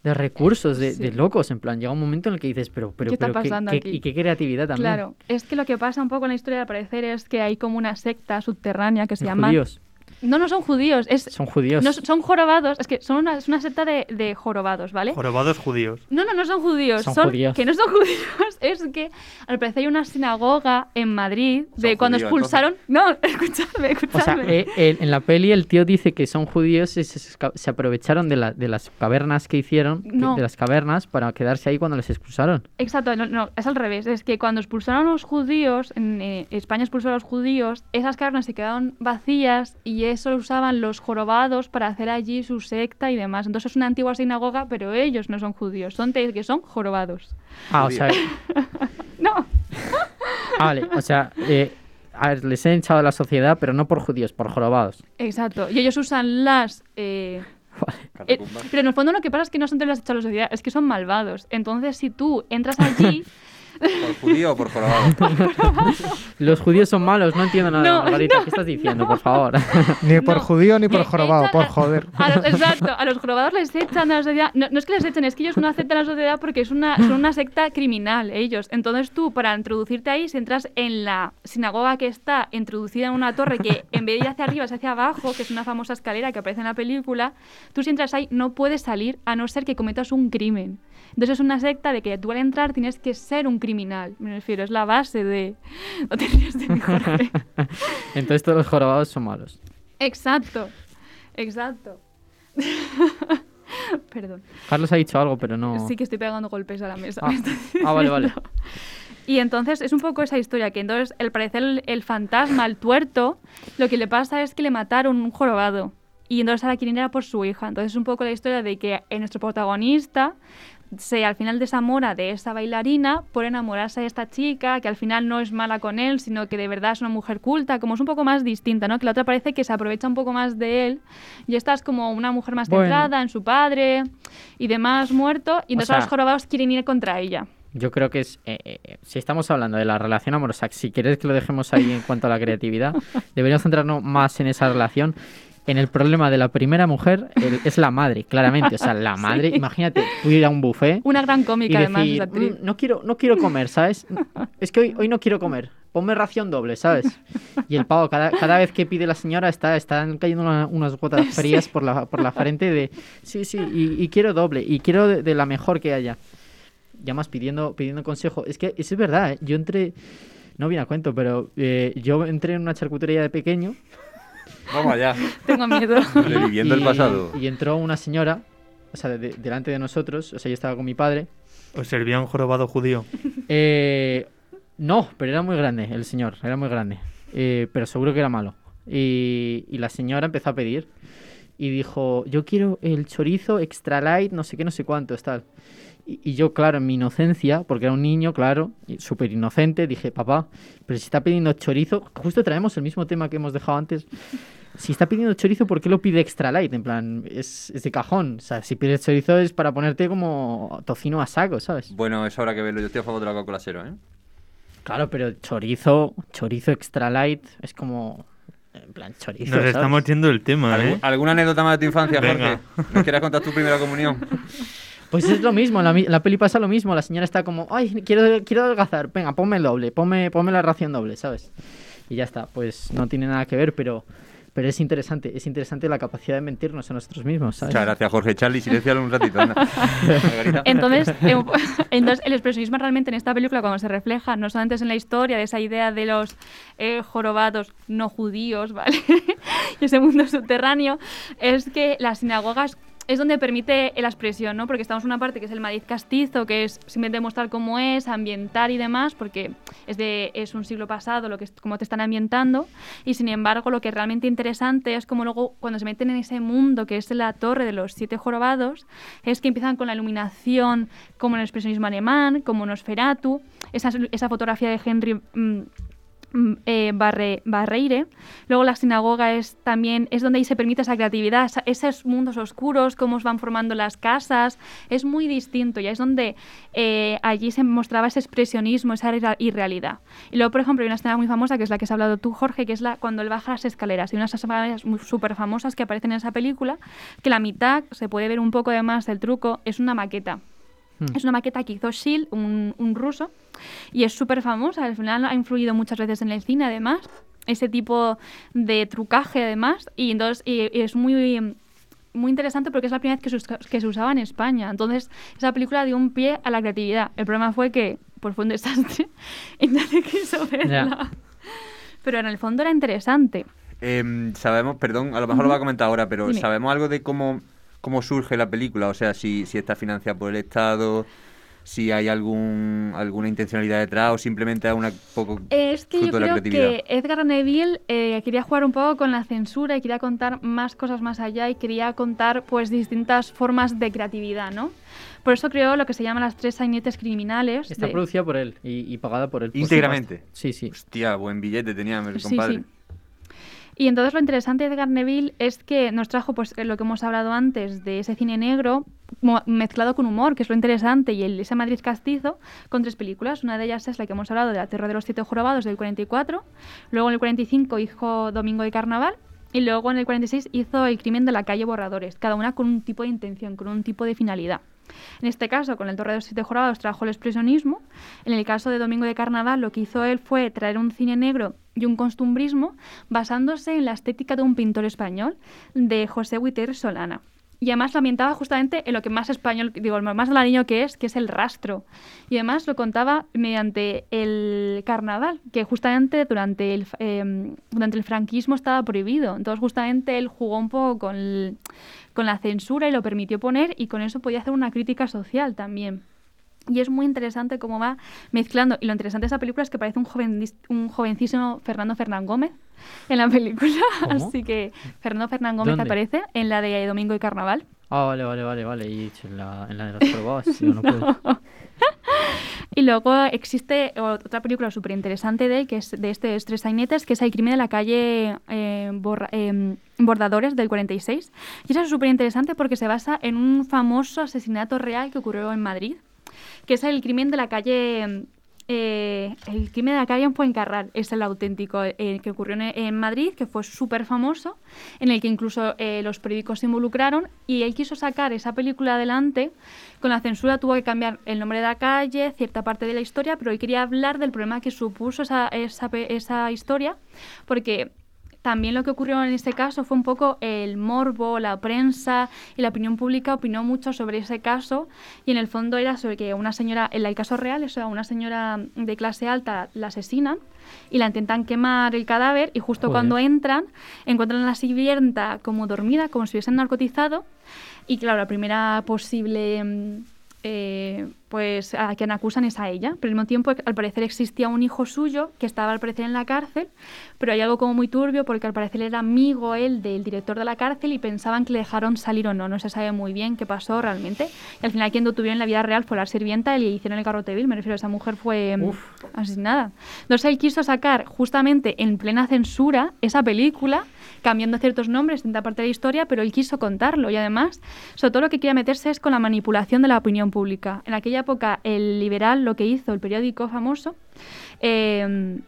de recursos, de, Sí. de locos. En plan, llega un momento en el que dices, pero, pero, ¿Qué está pero pasando qué, aquí? y qué creatividad también. Claro, es que lo que pasa un poco en la historia al parecer es que hay como una secta subterránea que se Los llama... judíos No, no son judíos, es... son judíos. no, son jorobados, es que son una, es una secta de, de jorobados, ¿vale? Jorobados judíos. No, no, no son judíos. Son Son, judíos. Que no son (laughs) judíos. Es que al parecer hay una sinagoga en Madrid de Son cuando judíos, expulsaron. No, (laughs) escuchadme, O sea, escuchadme. eh, eh, en la peli el tío dice que son judíos y se, se aprovecharon de, la- de las cavernas que hicieron, que- No. de las cavernas, para quedarse ahí cuando les expulsaron. Exacto, no, no, es al revés. Es que cuando expulsaron a los judíos, en eh, España expulsó a los judíos, esas cavernas se quedaron vacías y eso lo usaban los jorobados para hacer allí su secta y demás. Entonces es una antigua sinagoga, pero ellos no son judíos, son te- que son jorobados. Ah, o sea, (laughs) No, ah, vale, o sea, eh, a ver, les he echado a la sociedad, pero no por judíos, por jorobados. exacto. Y ellos usan las... eh, Eh, pero en el fondo lo que pasa es que no son de las hechas a la sociedad, es que son malvados. Entonces, si tú entras allí, (laughs) ¿Por judío o por jorobado? (laughs) Los judíos son malos, no entiendo nada, No, Margarita, ¿qué estás diciendo, por favor? (laughs) Ni por No, judío ni por jorobado, por a- joder. a los- (laughs) exacto, a los jorobados les echan de la sociedad. No, no es que les echen, es que ellos no aceptan la sociedad porque es una, son una secta criminal, ellos. Entonces tú, para introducirte ahí, si entras en la sinagoga que está introducida en una torre que en vez de ir hacia arriba es hacia abajo, que es una famosa escalera que aparece en la película, tú si entras ahí no puedes salir a no ser que cometas un crimen. Entonces es una secta de que tú al entrar tienes que ser un criminal. Me refiero, es la base de... No de. (laughs) Entonces todos los jorobados son malos. Exacto, exacto. (laughs) Perdón. Carlos ha dicho algo, pero no... Sí que estoy pegando golpes a la mesa. Ah, ah, vale, vale. Y entonces es un poco esa historia, que entonces al parecer el, el fantasma, el tuerto, lo que le pasa es que le mataron un jorobado. Y entonces ahora quieren ir a por su hija. Entonces es un poco la historia de que nuestro protagonista se al final desamora de esa bailarina por enamorarse de esta chica, que al final no es mala con él, sino que de verdad es una mujer culta, como es un poco más distinta, ¿no? Que la otra parece que se aprovecha un poco más de él y esta es como una mujer más Bueno. centrada en su padre y demás muerto, y entonces sea- ahora los jorobados quieren ir contra ella. Yo creo que es, eh, eh, si estamos hablando de la relación amorosa, si quieres que lo dejemos ahí en cuanto a la creatividad, (laughs) deberíamos centrarnos más en esa relación. En el problema de la primera mujer el- es la madre, claramente. O sea, la (laughs) madre, imagínate, tú ir a un buffet Una gran y cómica, además, decir, actriz. "Mm, no, quiero, no quiero comer, ¿sabes? (laughs) Es que hoy, hoy no quiero comer. Ponme ración doble, ¿sabes? Y el pavo, cada, cada vez que pide la señora, está, están cayendo una- unas gotas frías por, la, por la frente de, sí, sí, y, y quiero doble, y quiero de, de la mejor que haya. Ya más pidiendo, pidiendo consejo. Es que eso es verdad, ¿eh? Yo entré, no viene a cuento, pero eh, yo entré en una charcutería de pequeño Vamos allá. (laughs) Tengo miedo. Reviviendo el y- pasado. Y entró una señora, o sea, de- delante de nosotros, o sea, yo estaba con mi padre. Os servía un jorobado judío. (laughs) Eh, no, pero era muy grande el señor, era muy grande. Eh, pero seguro que era malo. Y, y la señora empezó a pedir y dijo, yo quiero el chorizo extra light, no sé qué, no sé cuántos, tal. Y, y yo, claro, en mi inocencia, porque era un niño, claro, y súper inocente, dije, papá, pero si está pidiendo chorizo, justo traemos el mismo tema que hemos dejado antes. Si está pidiendo chorizo, ¿por qué lo pide extra light? En plan, es, es de cajón. O sea, si pides chorizo es para ponerte como tocino a saco, ¿sabes? Bueno, eso habrá que verlo. Yo estoy a favor de la Coca-Cola cero, ¿eh? Claro, pero chorizo, chorizo extra light es como. En plan, chorizo. Nos ¿sabes? estamos yendo del tema, ¿Algún- ¿eh? ¿Alguna anécdota más de tu infancia, Venga. Jorge? ¿Nos quieres contar tu primera comunión? (laughs) Pues es lo mismo, en la, en la peli pasa lo mismo. La señora está como, ay, quiero, quiero adelgazar, venga, ponme el doble, ponme, ponme la ración doble, ¿sabes? Y ya está, pues no tiene nada que ver, pero, pero es interesante, es interesante la capacidad de mentirnos a nosotros mismos, ¿sabes? Muchas gracias, Jorge. Charlie, silencialo un ratito. (laughs) Entonces, eh, (laughs) entonces, el expresionismo realmente en esta película, cuando se refleja, no solamente es en la historia de esa idea de los eh, jorobados no judíos, (laughs) ¿vale? y ese mundo subterráneo, es que las sinagogas es donde permite la expresión, ¿no? Porque estamos en una parte que es el Madrid castizo, que es simplemente mostrar cómo es, ambientar y demás, porque es, de, es un siglo pasado lo que es, cómo te están ambientando. Y sin embargo, lo que es realmente interesante es como luego, cuando se meten en ese mundo que es la torre de los siete jorobados, es que empiezan con la iluminación, como en el expresionismo alemán, como Nosferatu, esa, esa fotografía de Henry. mm, mm, eh, Barre- Barreire. Luego la sinagoga es también es donde ahí se permite esa creatividad, esos mundos oscuros, cómo se van formando las casas, es muy distinto y es donde eh, allí se mostraba ese expresionismo, esa irrealidad. Y luego, por ejemplo, hay una escena muy famosa que es la que has hablado tú, Jorge, que es la cuando él baja las escaleras. Hay unas escaleras súper famosas que aparecen en esa película, que la mitad, se puede ver un poco además del truco, es una maqueta. Hmm. Es una maqueta que hizo Shield, un, un ruso, y es súper famosa. Al final ha influido muchas veces en el cine, además. Ese tipo de trucaje, además. Y entonces y- y es muy, muy interesante porque es la primera vez que se, que se usaba en España. Entonces, esa película dio un pie a la creatividad. El problema fue que pues, fue un desastre (laughs) y nadie quiso verla. Pero en el fondo era interesante. Em, sabemos, perdón, a lo mejor lo va a comentar ahora, pero Dime. ¿sabemos algo de cómo, cómo surge la película? O sea, si, si está financiada por el Estado, si hay algún alguna intencionalidad detrás o simplemente es una poco Es que yo fruto de la creo creatividad. que Edgar Neville eh, quería jugar un poco con la censura y quería contar más cosas más allá y quería contar pues distintas formas de creatividad, ¿no? Por eso creó lo que se llama las tres sainetes criminales. Está de- producida por él y, y pagada por él. Íntegramente. Sí, sí. Hostia, buen billete tenía el Sí, compadre. sí. Y entonces lo interesante de Edgar Neville es que nos trajo pues lo que hemos hablado antes de ese cine negro mezclado con humor, que es lo interesante, y el, ese Madrid castizo con tres películas. Una de ellas es la que hemos hablado de La Tierra de los Siete Jorobados del 44, luego en el 45 hizo Domingo de Carnaval y luego en el 46 hizo El crimen de la calle Borradores, cada una con un tipo de intención, con un tipo de finalidad. En este caso, con el Torre de los Siete Jorobados trajo el expresionismo. En el caso de Domingo de Carnaval, lo que hizo él fue traer un cine negro y un costumbrismo basándose en la estética de un pintor español, de José Huiter Solana. Y además lo ambientaba justamente en lo que más español, digo, lo más niño que es, que es el rastro. Y además lo contaba mediante el carnaval, que justamente durante el, eh, durante el franquismo estaba prohibido. Entonces justamente él jugó un poco con, con la censura y lo permitió poner y con eso podía hacer una crítica social también. Y es muy interesante cómo va mezclando. Y lo interesante de esa película es que parece un, joven, un jovencísimo Fernando Fernán Gómez en la película. (laughs) ¿Cómo? Así que Fernando Fernán Gómez ¿Dónde? aparece en la de Domingo y Carnaval. Ah, vale, vale, vale, vale. Y en la, en la de los probados. Digo, no puedo. (laughs) (laughs) Y luego existe otra película súper interesante de él, que es de este Tres Sainetes, que es El crimen de la calle eh, Borra- eh, Bordadores del 46. Y eso es súper interesante porque se basa en un famoso asesinato real que ocurrió en Madrid, que es el crimen de la calle... eh, el crimen de la calle en Fuencarral es el auténtico eh, que ocurrió en, Madrid, que fue súper famoso, en el que incluso eh, los periódicos se involucraron y él quiso sacar esa película adelante. Con la censura tuvo que cambiar el nombre de la calle, cierta parte de la historia, pero él quería hablar del problema que supuso esa, esa, esa historia, porque también lo que ocurrió en este caso fue un poco el morbo, la prensa y la opinión pública opinó mucho sobre ese caso y en el fondo era sobre que una señora, en el caso real, eso, a una señora de clase alta la asesinan y la intentan quemar el cadáver y justo Joder. cuando entran encuentran a la sirvienta como dormida, como si hubiesen narcotizado y claro, la primera posible mm, eh, pues a quien acusan es a ella. Pero al mismo tiempo, al parecer existía un hijo suyo que estaba al parecer en la cárcel, pero hay algo como muy turbio porque al parecer era amigo él del director de la cárcel y pensaban que le dejaron salir o no. No se sabe muy bien qué pasó realmente. Y al final quien detuvieron en la vida real fue la sirvienta y le hicieron el garrote vil. Me refiero, esa mujer fue mm, Uf. asesinada. Entonces él quiso sacar justamente en plena censura esa película cambiando ciertos nombres, distinta parte de la historia, pero él quiso contarlo y además, sobre todo lo que quería meterse es con la manipulación de la opinión pública. En aquella época, el liberal lo que hizo, el periódico famoso, eh,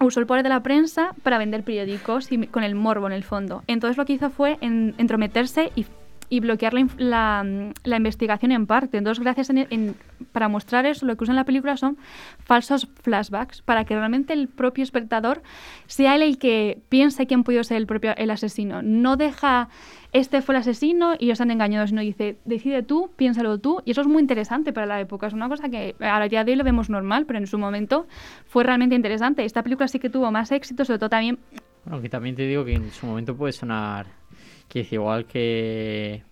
usó el poder de la prensa para vender periódicos y con el morbo en el fondo. Entonces lo que hizo fue en- entrometerse y, y bloquear la, la, la investigación en parte. Entonces, gracias en, en- para mostrar eso, lo que usan en la película son falsos flashbacks para que realmente el propio espectador sea él el que piense quién pudo ser el propio el asesino. No deja este fue el asesino y os han engañado, sino dice, decide tú, piénsalo tú. Y eso es muy interesante para la época. Es una cosa que a día de hoy lo vemos normal, pero en su momento fue realmente interesante. Esta película sí que tuvo más éxito, sobre todo también Bueno, que también te digo que en su momento puede sonar que es igual que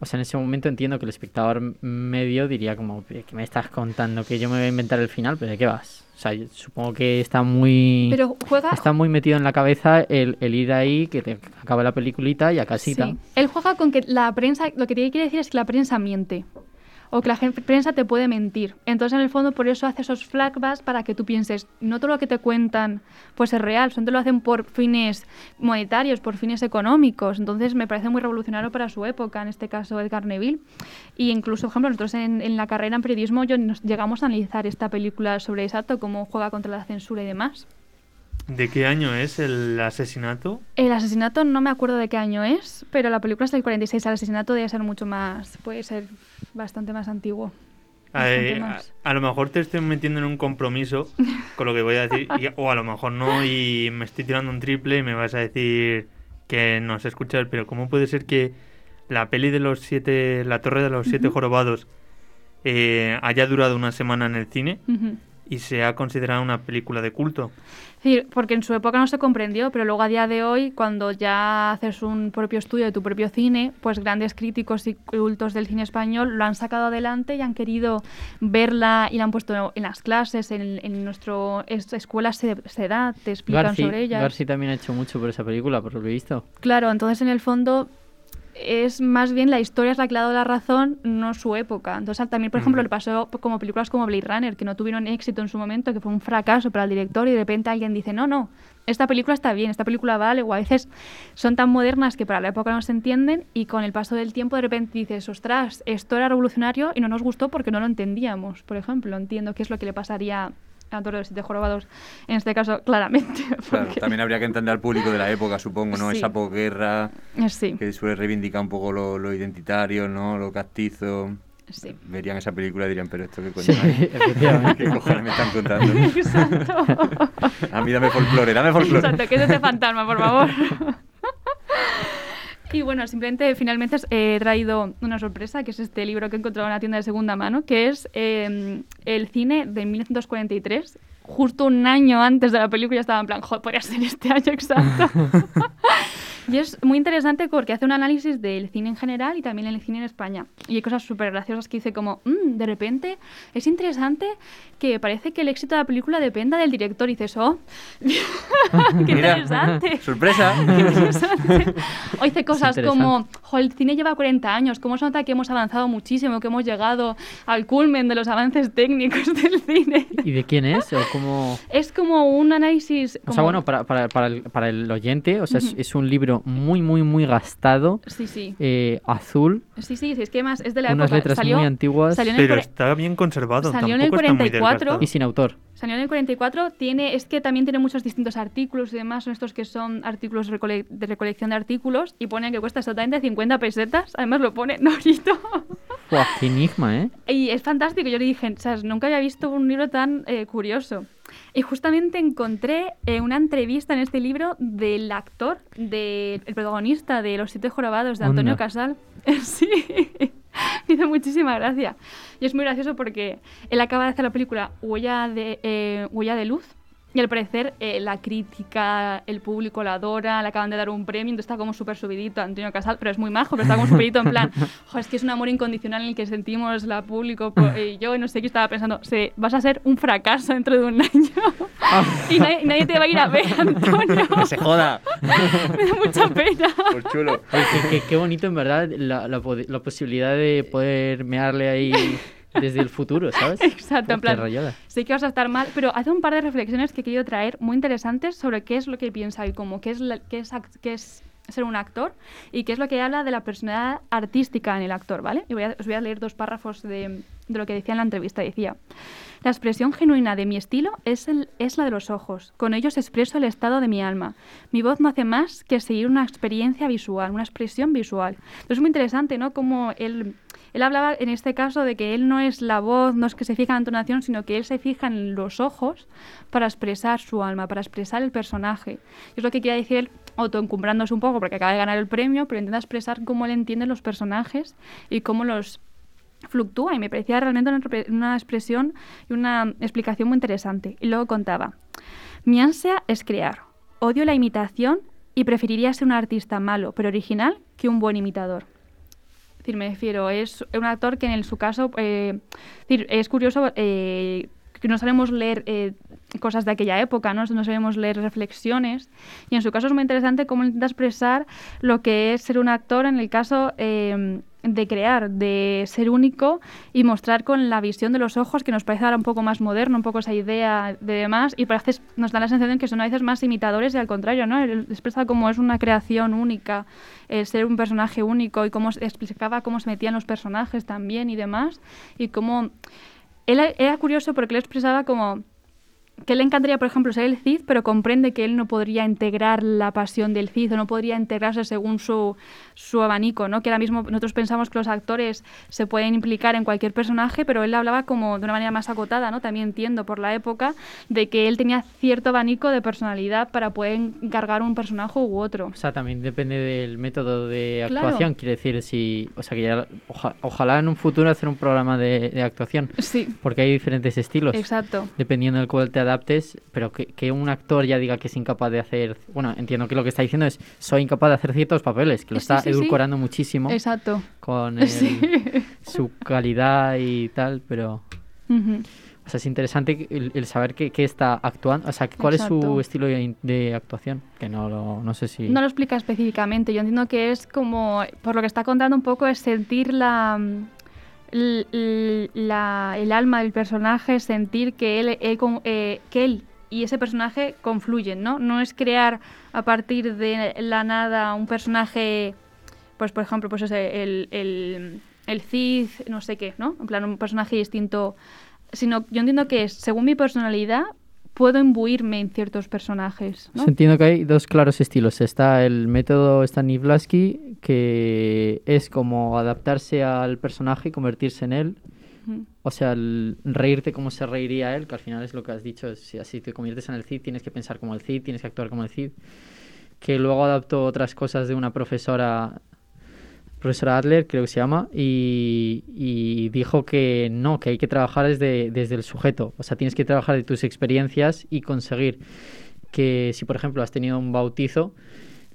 O sea, en ese momento entiendo que el espectador medio diría como, "¿Qué me estás contando? Que yo me voy a inventar el final, pero ¿de qué vas? O sea, yo supongo que está muy... Pero juega... Está muy metido en la cabeza el, el ir ahí, que te acabe la peliculita y a casita. Sí. Él juega con que la prensa, lo que te quiere decir es que la prensa miente. O que la prensa te puede mentir. Entonces, en el fondo, por eso hace esos flashbacks para que tú pienses, no todo lo que te cuentan pues es real, son lo hacen por fines monetarios, por fines económicos. Entonces, me parece muy revolucionario para su época, en este caso Edgar Neville. Y incluso, por ejemplo, nosotros en, en la carrera en periodismo yo nos llegamos a analizar esta película sobre exacto cómo juega contra la censura y demás. ¿De qué año es el asesinato? El asesinato no me acuerdo de qué año es, pero la película es del 46. El asesinato debe ser mucho más, puede ser bastante más antiguo. Bastante Eh, a, más. a lo mejor te estoy metiendo en un compromiso (laughs) con lo que voy a decir, y- o a lo mejor no, y me estoy tirando un triple y me vas a decir que no has escuchado, pero ¿cómo puede ser que la peli de los siete, la torre de los siete jorobados, eh, haya durado una semana en el cine Ujú. y sea considerada una película de culto? Sí, porque en su época no se comprendió, pero luego a día de hoy, cuando ya haces un propio estudio de tu propio cine, pues grandes críticos y cultos del cine español lo han sacado adelante y han querido verla y la han puesto en las clases, en, en nuestro es- escuela se, se da, te explican Garci, sobre ella. Garci también ha hecho mucho por esa película, por lo que he visto. Claro, entonces en el fondo es más bien la historia es la que le ha dado la razón, no su época. Entonces también, por ejemplo, le pasó como películas como Blade Runner, que no tuvieron éxito en su momento, que fue un fracaso para el director y de repente alguien dice, no, no, esta película está bien, esta película vale, o a veces son tan modernas que para la época no se entienden y con el paso del tiempo de repente dices, ostras, esto era revolucionario y no nos gustó porque no lo entendíamos, por ejemplo. Entiendo qué es lo que le pasaría Torre de los Siete Jorobados, en este caso, claramente. (laughs) Claro, también habría que entender al público de la época, supongo, ¿no? Sí. Esa posguerra Eh, Sí, que suele reivindicar un poco lo, lo identitario, ¿no? Lo castizo. sí. Verían esa película y dirían, pero esto qué coño Sí? (laughs) ¿Qué cojones me están contando? (laughs) Exacto. A mí dame folclore, dame folclore. Exacto, que es este fantasma, por favor. Y bueno, simplemente finalmente he traído una sorpresa, que es este libro que he encontrado en la tienda de segunda mano, que es eh, el cine de 1943, justo un año antes de la película, estaba en plan, joder, podría ser este año exacto. (laughs) y es muy interesante porque hace un análisis del cine en general y también el cine en España. Y hay cosas súper graciosas que dice como, "Mm, de repente es interesante que parece que el éxito de la película dependa del director. Y dices, oh, (laughs) qué interesante. (laughs) sorpresa. (laughs) Qué interesante. O dice cosas como, "Jo, el cine lleva 40 años, ¿cómo se nota que hemos avanzado muchísimo, que hemos llegado al culmen de los avances técnicos del cine? ¿Y de quién es? ¿O cómo...? Es como un análisis... O sea, como- bueno, para, para, para, el, para el oyente, o sea, es, es un libro muy, muy, muy gastado, Sí, sí. eh, azul, Sí, sí, sí, es que además es de la unas época. letras salió, muy antiguas salió el Pero cuare- está bien conservado, Salió en el tampoco está muy 44. desgastado. y sin autor. En el 44, tiene, es que también tiene muchos distintos artículos y demás, son estos que son artículos recole- de recolección de artículos y pone que cuesta exactamente 50 pesetas, además lo pone (laughs) Norito. Buah, qué enigma, ¿eh? Y es fantástico, yo le dije, ¿sabes? nunca había visto un libro tan eh, curioso. Y justamente encontré eh, una entrevista en este libro del actor, del el protagonista de Los Siete Jorobados, de Antonio Onda. Casal. (laughs) sí, (laughs) me hizo muchísima gracia. Y es muy gracioso porque él acaba de hacer la película Huella de, eh, Huella de Luz. Y al parecer eh, la crítica, el público la adora, le acaban de dar un premio, entonces está como súper subidito Antonio Casal, pero es muy majo, pero está como subidito en plan, (laughs) "Jo, es que es un amor incondicional en el que sentimos la público (laughs) y yo, y no sé qué estaba pensando, "Se- vas a ser un fracaso dentro de un año (laughs) y nadie, nadie te va a ir a ver, Antonio. ¡Que se joda! Me da mucha pena. Por chulo. Oye, qué, qué- qué bonito, en verdad, la, la, la posibilidad de poder mearle ahí desde el futuro, ¿sabes? (laughs) Exacto, en plan, rayada. sé que vas a estar mal, pero hace un par de reflexiones que he querido traer muy interesantes sobre qué es lo que piensa y cómo, qué es, la- qué es, act- qué es ser un actor y qué es lo que habla de la personalidad artística en el actor, ¿vale? Y voy a- os voy a leer dos párrafos de, de lo que decía en la entrevista. Decía, la expresión genuina de mi estilo es, el, es la de los ojos. Con ellos expreso el estado de mi alma. Mi voz no hace más que seguir una experiencia visual, una expresión visual. Entonces es muy interesante, ¿no? Como él, él hablaba en este caso de que él no es la voz, no es que se fija en la entonación, sino que él se fija en los ojos para expresar su alma, para expresar el personaje. Y es lo que quería decir él, autoencumbrándose un poco porque acaba de ganar el premio, pero intenta expresar cómo él entiende los personajes y cómo los fluctúa y me parecía realmente una, una expresión y una explicación muy interesante. Y luego contaba, mi ansia es crear, odio la imitación y preferiría ser un artista malo pero original que un buen imitador. Es decir, me refiero, es un actor que en el- su caso, eh, es decir, es curioso eh, que no sabemos leer eh, cosas de aquella época, ¿no? no sabemos leer reflexiones. Y en su caso es muy interesante cómo intenta expresar lo que es ser un actor en el caso eh, de crear, de ser único y mostrar con la visión de los ojos, que nos parece ahora un poco más moderno, un poco esa idea de demás, y parece, nos da la sensación que son a veces más imitadores y al contrario, ¿no? Expresa cómo es una creación única, el ser un personaje único y cómo explicaba cómo se metían los personajes también y demás, y cómo... Él era curioso porque él expresaba como que le encantaría, por ejemplo, ser el Cid, pero comprende que él no podría integrar la pasión del Cid o no podría integrarse según su, su abanico, ¿no? Que ahora mismo nosotros pensamos que los actores se pueden implicar en cualquier personaje, pero él hablaba como de una manera más acotada, ¿no? También entiendo por la época de que él tenía cierto abanico de personalidad para poder encargar un personaje u otro. O sea, también depende del método de Claro. actuación. Quiere decir, si. O sea, que ya. oja- ojalá en un futuro hacer un programa de, de actuación. Sí, Porque hay diferentes estilos. exacto. Dependiendo del cual te adaptes. Pero que, que un actor ya diga que es incapaz de hacer. Bueno, entiendo que lo que está diciendo es: soy incapaz de hacer ciertos papeles. Que lo está sí, sí. edulcorando muchísimo Exacto. con (laughs) el- su calidad y tal. Pero. O sea, es interesante el, el saber que, que está actuando. O sea, cuál es su estilo de, de actuación. Que no lo, no sé si. No lo explica específicamente. Yo entiendo que es como, por lo que está contando un poco, es sentir la, el alma del personaje, sentir que él, él eh, que él y ese personaje confluyen, ¿no? No es crear a partir de la nada un personaje, pues por ejemplo, pues ese, el, el, el Cid, no sé qué, ¿no? En plan, un personaje distinto. Sino, yo entiendo que es, según mi personalidad, puedo imbuirme en ciertos personajes, ¿no? Entiendo que hay dos claros estilos. Está el método Stanislavski, que es como adaptarse al personaje y convertirse en él. O sea, el reírte como se reiría él, que al final es lo que has dicho. Si así te conviertes en el Cid, tienes que pensar como el Cid, tienes que actuar como el Cid. Que luego adaptó otras cosas de una profesora, profesora Adler, creo que se llama, y, y dijo que no, que hay que trabajar desde, desde el sujeto. O sea, tienes que trabajar de tus experiencias y conseguir que si, por ejemplo, has tenido un bautizo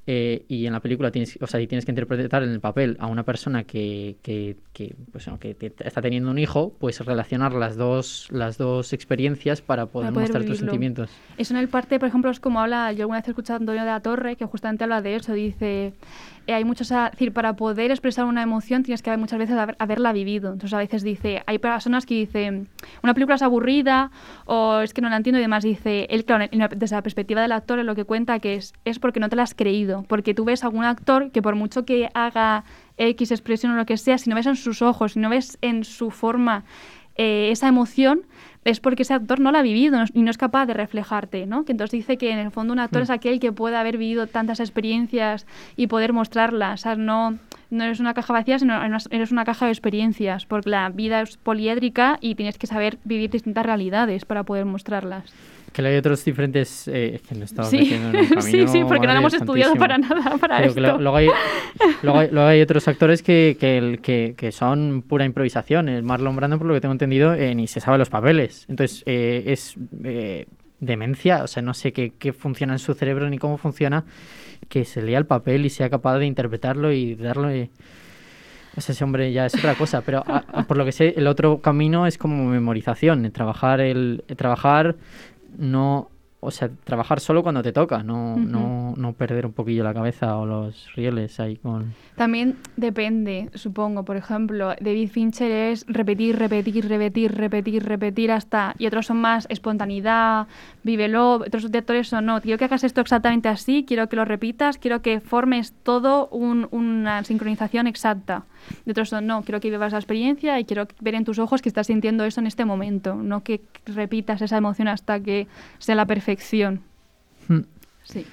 eh, y en la película tienes, o sea, y tienes que interpretar en el papel a una persona que, que, que, pues, no, que te- está teniendo un hijo, pues relacionar las dos, las dos experiencias para poder, poder mostrar tus sentimientos. Eso en el parte, por ejemplo, es como habla, yo alguna vez he escuchado a Antonio de la Torre, que justamente habla de eso, dice, hay muchos, es decir, para poder expresar una emoción tienes que muchas veces haber- haberla vivido. Entonces a veces dice, hay personas que dicen, una película es aburrida o es que no la entiendo y demás. Dice, él, claro, en desde la perspectiva del actor, lo que cuenta que es, es porque no te la has creído, porque tú ves a algún actor que por mucho que haga X expresión o lo que sea, si no ves en sus ojos, si no ves en su forma eh, esa emoción, es porque ese actor no la ha vivido y no es capaz de reflejarte, ¿no? Que entonces dice que en el fondo un actor es aquel que puede haber vivido tantas experiencias y poder mostrarlas, o sea, no, no eres una caja vacía, sino eres una caja de experiencias, porque la vida es poliédrica y tienes que saber vivir distintas realidades para poder mostrarlas. Que hay otros diferentes... Eh, que me estaba Sí, en (laughs) camino, sí, sí, porque no lo hemos estudiado para nada para Pero que esto. lo- luego, hay, luego, hay, luego hay otros actores que, que, que, que son pura improvisación. El Marlon Brando, por lo que tengo entendido, eh, ni se sabe los papeles. Entonces, eh, es eh, demencia, o sea, no sé qué, qué funciona en su cerebro ni cómo funciona, que se lea el papel y sea capaz de interpretarlo y darlo... y- o sea, ese hombre ya es otra cosa, pero a- a- por lo que sé, el otro camino es como memorización, trabajar, el trabajar no, o sea, trabajar solo cuando te toca, no, no, no perder un poquillo la cabeza o los rieles ahí con... También depende, supongo. Por ejemplo, David Fincher es repetir, repetir, repetir, repetir, repetir hasta. Y otros son más espontaneidad, vívelo. Otros directores son no. Quiero que hagas esto exactamente así, quiero que lo repitas, quiero que formes todo un- una sincronización exacta. Y otros son no. Quiero que vivas la experiencia y quiero ver en tus ojos que estás sintiendo eso en este momento. No que repitas esa emoción hasta que sea la perfección. Hmm. Sí.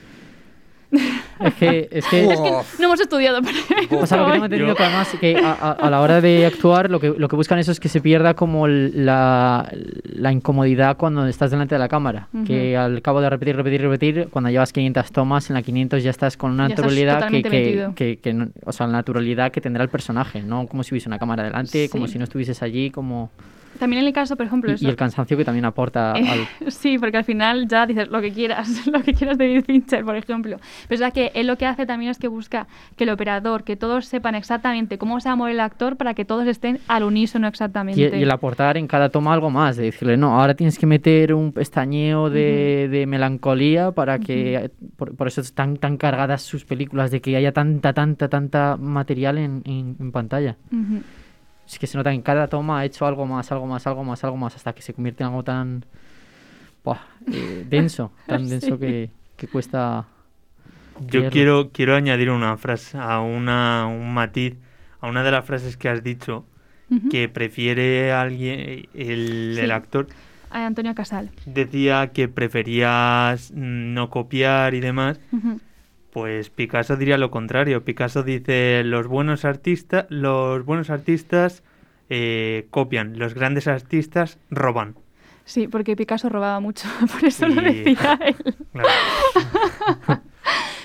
(laughs) Es que, es que, Es que no hemos estudiado para o sea, lo que tengo entendido que además que a, a- a la hora de actuar lo que, lo que buscan eso es que se pierda como la, la incomodidad cuando estás delante de la cámara. Que al cabo de repetir, repetir, repetir, cuando llevas 500 tomas, en la 500 ya estás con una Ya naturalidad que, que, que- que no- o sea, la naturalidad que tendrá el personaje, no como si hubiese una cámara delante, como Sí. si no estuvieses allí, como... también en el caso, por ejemplo, Y, eso- y el cansancio que también aporta Eh, (laughs) al... Sí, porque al final ya dices lo que quieras, (laughs) lo que quieras de David Fincher, por ejemplo. Pero es que él lo que hace también es que busca que el operador, que todos sepan exactamente cómo se va a mover el actor para que todos estén al unísono exactamente. Y, y el aportar en cada toma algo más, de decirle, no, ahora tienes que meter un pestañeo de, de melancolía para que... Por, por eso están tan cargadas sus películas, de que haya tanta, tanta, tanta material en, en- en pantalla. Ujú. Es que se nota que en cada toma ha hecho algo más, algo más, algo más, algo más, hasta que se convierte en algo tan... buah, eh, (laughs) denso, tan denso Sí. que, que cuesta... Yo leerlo. quiero, quiero añadir una frase, a una, un matiz, a una de las frases que has dicho, que prefiere a alguien, el, Sí. el actor, A Antonio Casal. decía que preferías no copiar y demás. Ujú. Pues Picasso diría lo contrario. Picasso dice los buenos artistas, los buenos artistas eh, copian, los grandes artistas roban. Sí, porque Picasso robaba mucho, (laughs) por eso lo decía (laughs) él. Claro.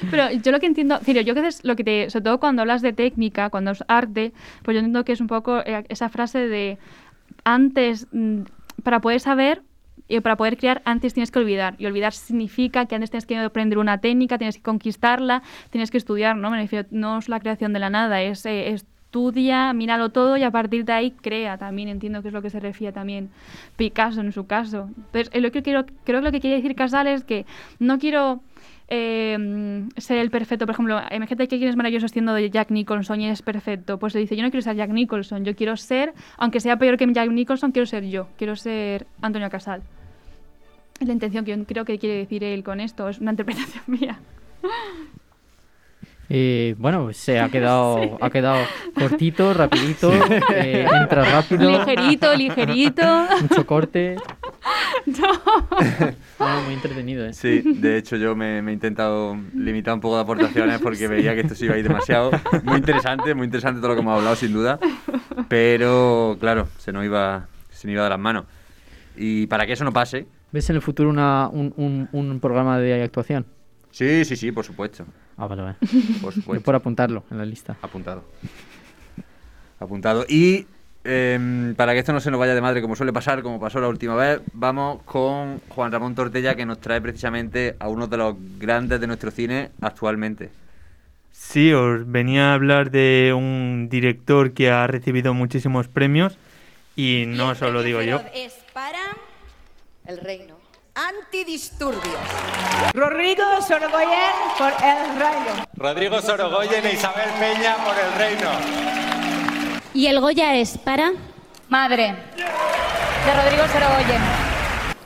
Pero yo lo que entiendo, Cirio, yo que es lo que te, sobre todo cuando hablas de técnica, cuando es arte, pues yo entiendo que es un poco eh, esa frase de antes, mm, para poder saber y para poder crear, antes tienes que olvidar. Y olvidar significa que antes tienes que aprender una técnica, tienes que conquistarla, tienes que estudiar, ¿no? Me refiero, no es la creación de la nada, es eh, estudia, míralo todo y a partir de ahí crea también. Entiendo que es lo que se refiere también Picasso en su caso. Entonces, eh, lo que quiero, creo que lo que quiere decir Casal es que no quiero eh, ser el perfecto. Por ejemplo, imagínate que quien es maravilloso siendo de Jack Nicholson y es perfecto. Pues le dice, yo no quiero ser Jack Nicholson, yo quiero ser, aunque sea peor que Jack Nicholson, quiero ser yo, quiero ser Antonio Casal. La intención que yo creo que quiere decir él con esto, es una interpretación (laughs) mía. Eh, bueno, pues se ha quedado, (laughs) ha quedado cortito, rapidito, eh, entra rápido, Ligerito, ligerito. (laughs) mucho corte. Ah, muy entretenido, ¿eh? Sí, de hecho yo me, me he intentado limitar un poco de aportaciones porque veía que esto se iba a ir demasiado. Muy interesante, muy interesante todo lo que hemos hablado, sin duda. Pero, claro, se nos iba, se nos iba de las manos. Y para que eso no pase, ¿Ves en el futuro una, un, un, un programa de actuación? sí, sí, sí, por supuesto. Ah, vale, vale. (laughs) Por Yo supuesto. por apuntarlo en la lista. Apuntado. Apuntado. Y em, para que esto no se nos vaya de madre como suele pasar, como pasó la última vez, vamos con Juan Ramón Tortella que nos trae precisamente a uno de los grandes de nuestro cine actualmente. Sí, os venía a hablar de un director que ha recibido muchísimos premios y no solo digo yo. (laughs) Es el reino. Antidisturbios. Rodrigo Sorogoyen por El Reino. Rodrigo Sorogoyen e Isabel Peña por el reino. Y el Goya es para... Madre de Rodrigo Sorogoyen.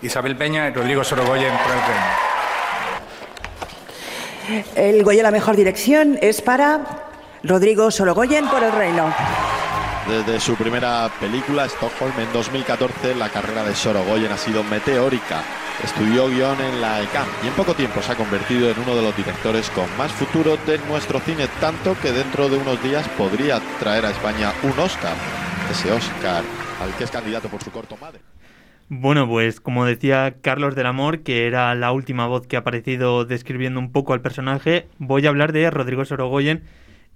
Isabel Peña y Rodrigo Sorogoyen por el reino. El Goya la mejor dirección es para Rodrigo Sorogoyen por el Reino. Desde su primera película, Stockholm, en 2014, la carrera de Sorogoyen ha sido meteórica. Estudió guion en la ECAM y en poco tiempo se ha convertido en uno de los directores con más futuro de nuestro cine, tanto que dentro de unos días podría traer a España un Oscar. Ese Oscar al que es candidato por su corto madre. Bueno, pues como decía Carlos del Amor, que era la última voz que ha aparecido describiendo un poco al personaje, voy a hablar de Rodrigo Sorogoyen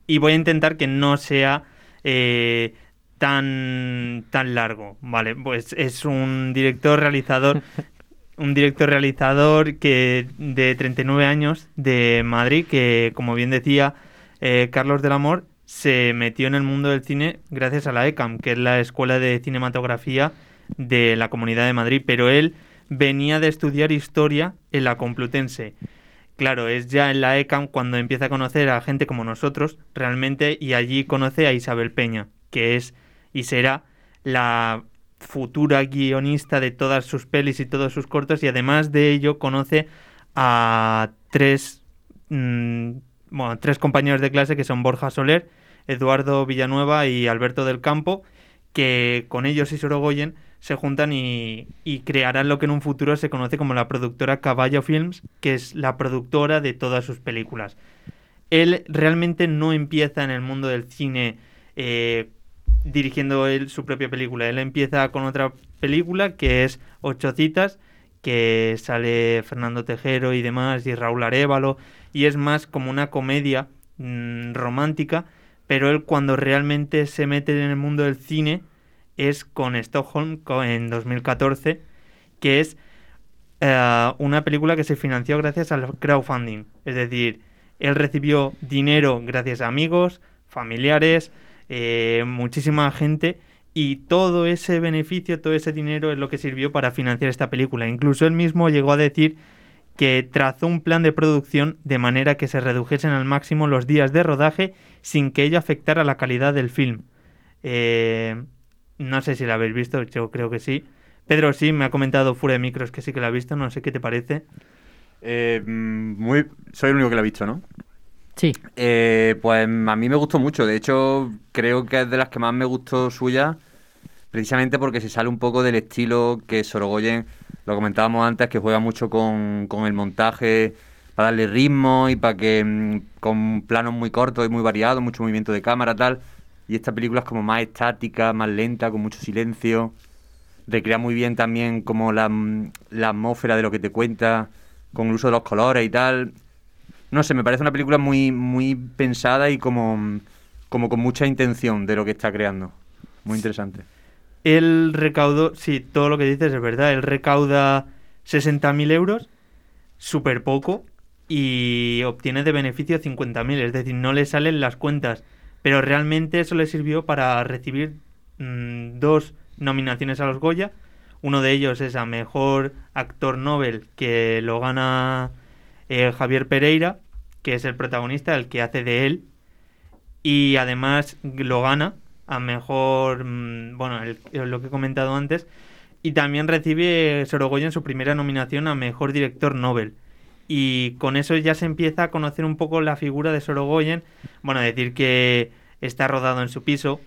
y voy a intentar que no sea eh, tan, tan largo. Vale, pues es un director realizador, (laughs) un director realizador que de 39 años de Madrid, que como bien decía eh, Carlos del Amor, se metió en el mundo del cine gracias a la ECAM, que es la Escuela de Cinematografía de la Comunidad de Madrid, pero él venía de estudiar historia en la Complutense. Claro, es ya en la ECAM cuando empieza a conocer a gente como nosotros, realmente, y allí conoce a Isabel Peña, que es y será la futura guionista de todas sus pelis y todos sus cortos, y además de ello conoce a tres, mm, bueno, tres compañeros de clase que son Borja Soler, Eduardo Villanueva y Alberto del Campo, que con ellos y Sorogoyen se juntan y, y crearán lo que en un futuro se conoce como la productora Caballo Films, que es la productora de todas sus películas. Él realmente no empieza en el mundo del cine eh, dirigiendo él su propia película. Él empieza con otra película que es Ocho citas, que sale Fernando Tejero y demás, y Raúl Arevalo, y es más como una comedia mm, romántica, pero él cuando realmente se mete en el mundo del cine es con Stockholm en 2014, que es eh, una película que se financió gracias al crowdfunding. Es decir, él recibió dinero gracias a amigos, familiares, eh, muchísima gente y todo ese beneficio, todo ese dinero es lo que sirvió para financiar esta película. Incluso él mismo llegó a decir que trazó un plan de producción de manera que se redujesen al máximo los días de rodaje sin que ello afectara la calidad del film. Eh, no sé si la habéis visto, yo creo que sí. Pedro sí, me ha comentado fuera de micros que sí que la ha visto, no sé qué te parece. Eh, mm, muy, soy el único que la ha visto, ¿no? Sí. Eh, pues a mí me gustó mucho. De hecho, creo que es de las que más me gustó suya, precisamente porque se sale un poco del estilo que Sorogoyen, lo comentábamos antes, que juega mucho con, con el montaje para darle ritmo y para que mm, con planos muy cortos y muy variados, mucho movimiento de cámara, tal. Y esta película es como más estática, más lenta, con mucho silencio. Recrea muy bien también como la, mm, la atmósfera de lo que te cuenta, con el uso de los colores y tal. No sé, me parece una película muy, muy pensada y como, como con mucha intención de lo que está creando. Muy interesante. Él recaudó, sí, todo lo que dices es verdad, él recauda 60.000 euros, súper poco, y obtiene de beneficio 50.000, es decir, no le salen las cuentas, pero realmente eso le sirvió para recibir mm, dos nominaciones a los Goya, uno de ellos es a Mejor Actor Nobel, que lo gana eh, Javier Pereira, que es el protagonista, el que hace de él, y además lo gana a mejor, mm, bueno, el- lo que he comentado antes, y también recibe Sorogoyen su primera nominación a mejor director Nobel. Y con eso ya se empieza a conocer un poco la figura de Sorogoyen. Bueno, decir que está rodado en su piso,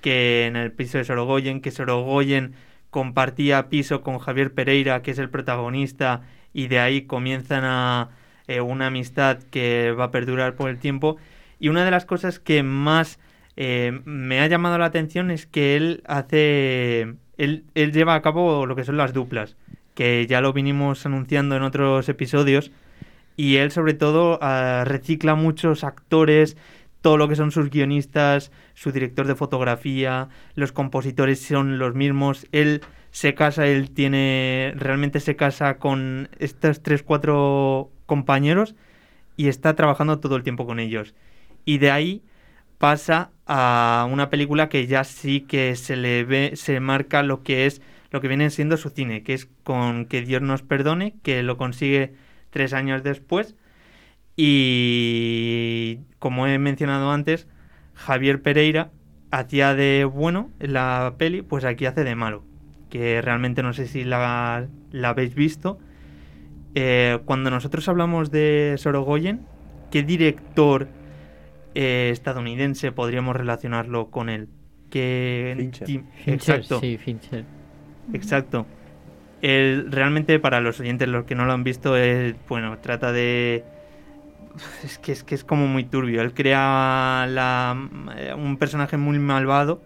que en el piso de Sorogoyen, que Sorogoyen compartía piso con Javier Pereira, que es el protagonista, y de ahí comienzan a eh, una amistad que va a perdurar por el tiempo. Y una de las cosas que más eh, me ha llamado la atención es que él hace. Él, él lleva a cabo lo que son las duplas, que ya lo vinimos anunciando en otros episodios. Y él, sobre todo, ah, recicla muchos actores, todo lo que son sus guionistas, su director de fotografía, los compositores son los mismos. Él se casa, él tiene. Realmente se casa con estos tres, cuatro compañeros y está trabajando todo el tiempo con ellos. Y de ahí pasa a una película que ya sí que se le ve, se marca lo que es, lo que viene siendo su cine, que es con Que Dios nos perdone, que lo consigue tres años después. Y como he mencionado antes, Javier Pereira hacía de bueno en la peli, pues aquí hace de malo. Que realmente no sé si la, la habéis visto. Eh, cuando nosotros hablamos de Sorogoyen, ¿qué director eh, estadounidense podríamos relacionarlo con él? ¿Qué Fincher, Exacto. sí, Fincher. Exacto. El, realmente para los oyentes, los que no lo han visto, es, bueno, trata de... (laughs) Es que, es que es como muy turbio. Él crea la- un personaje muy malvado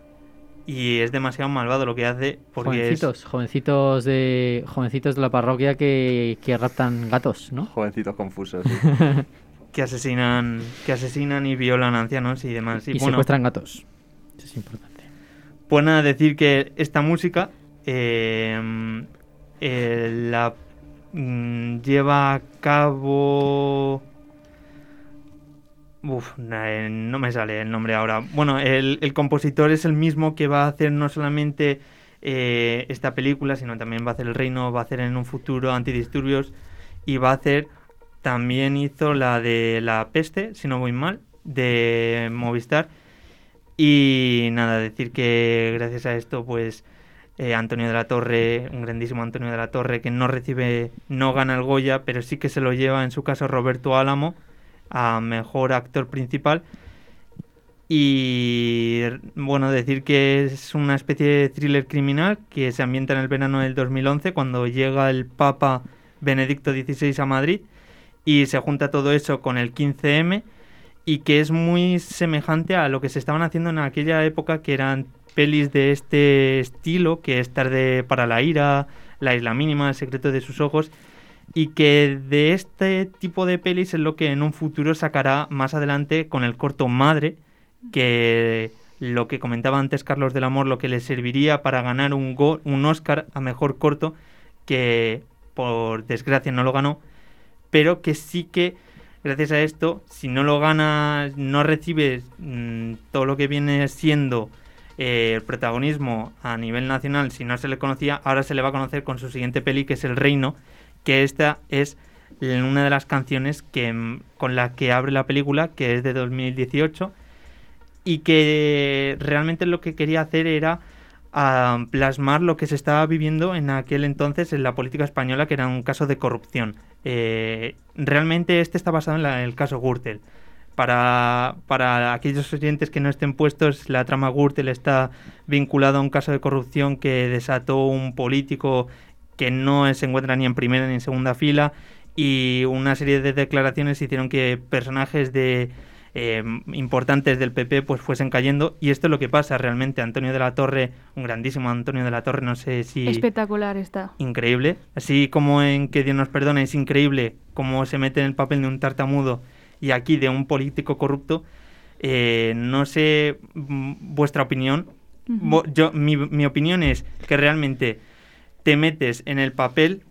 y es demasiado malvado lo que hace porque es- Jovencitos, jovencitos de jovencitos de la parroquia que, que raptan gatos, ¿no? Jovencitos confusos. (laughs) que asesinan que asesinan y violan ancianos y demás. y Y, bueno, secuestran gatos. Eso es importante. Pues nada, decir que esta música eh, eh, la mm, lleva a cabo... Uf, eh, no me sale el nombre ahora. Bueno, el, el compositor es el mismo que va a hacer no solamente eh, esta película, sino también va a hacer El Reino, va a hacer en un futuro Antidisturbios y va a hacer, también hizo la de La Peste, si no voy mal, de Movistar. Y nada, decir que gracias a esto, pues eh, Antonio de la Torre, un grandísimo Antonio de la Torre, que no recibe, no gana el Goya, pero sí que se lo lleva en su caso Roberto Álamo a mejor actor principal. Y bueno, decir que es una especie de thriller criminal que se ambienta en el verano del 2011, cuando llega el Papa Benedicto XVI a Madrid y se junta todo eso con el 15M y que es muy semejante a lo que se estaban haciendo en aquella época que eran pelis de este estilo, que es Tarde para la ira, La isla mínima, El secreto de sus ojos y que de este tipo de pelis es lo que en un futuro sacará más adelante con el corto Madre, que lo que comentaba antes Carlos del Amor, lo que le serviría para ganar un, go- un Oscar a mejor corto, que por desgracia no lo ganó, pero que sí que gracias a esto, si no lo ganas, no recibes mm, todo lo que viene siendo eh, el protagonismo a nivel nacional, si no se le conocía, ahora se le va a conocer con su siguiente peli, que es El Reino, que esta es una de las canciones que, mm, con la que abre la película, que es de 2018, y que realmente lo que quería hacer era ah, plasmar lo que se estaba viviendo en aquel entonces en la política española, que era un caso de corrupción. Eh, realmente este está basado en el caso Gürtel. Para, para aquellos oyentes que no estén puestos, la trama Gürtel está vinculada a un caso de corrupción que desató un político que no se encuentra ni en primera ni en segunda fila y una serie de declaraciones hicieron que personajes de eh, importantes del PP pues fuesen cayendo y esto es lo que pasa realmente Antonio de la Torre un grandísimo Antonio de la Torre no sé si Espectacular está. increíble. Así como en Que Dios nos perdone es increíble cómo se mete en el papel de un tartamudo y aquí de un político corrupto. Eh, no sé mm, vuestra opinión. Yo, mi, mi opinión es que realmente te metes en el papel,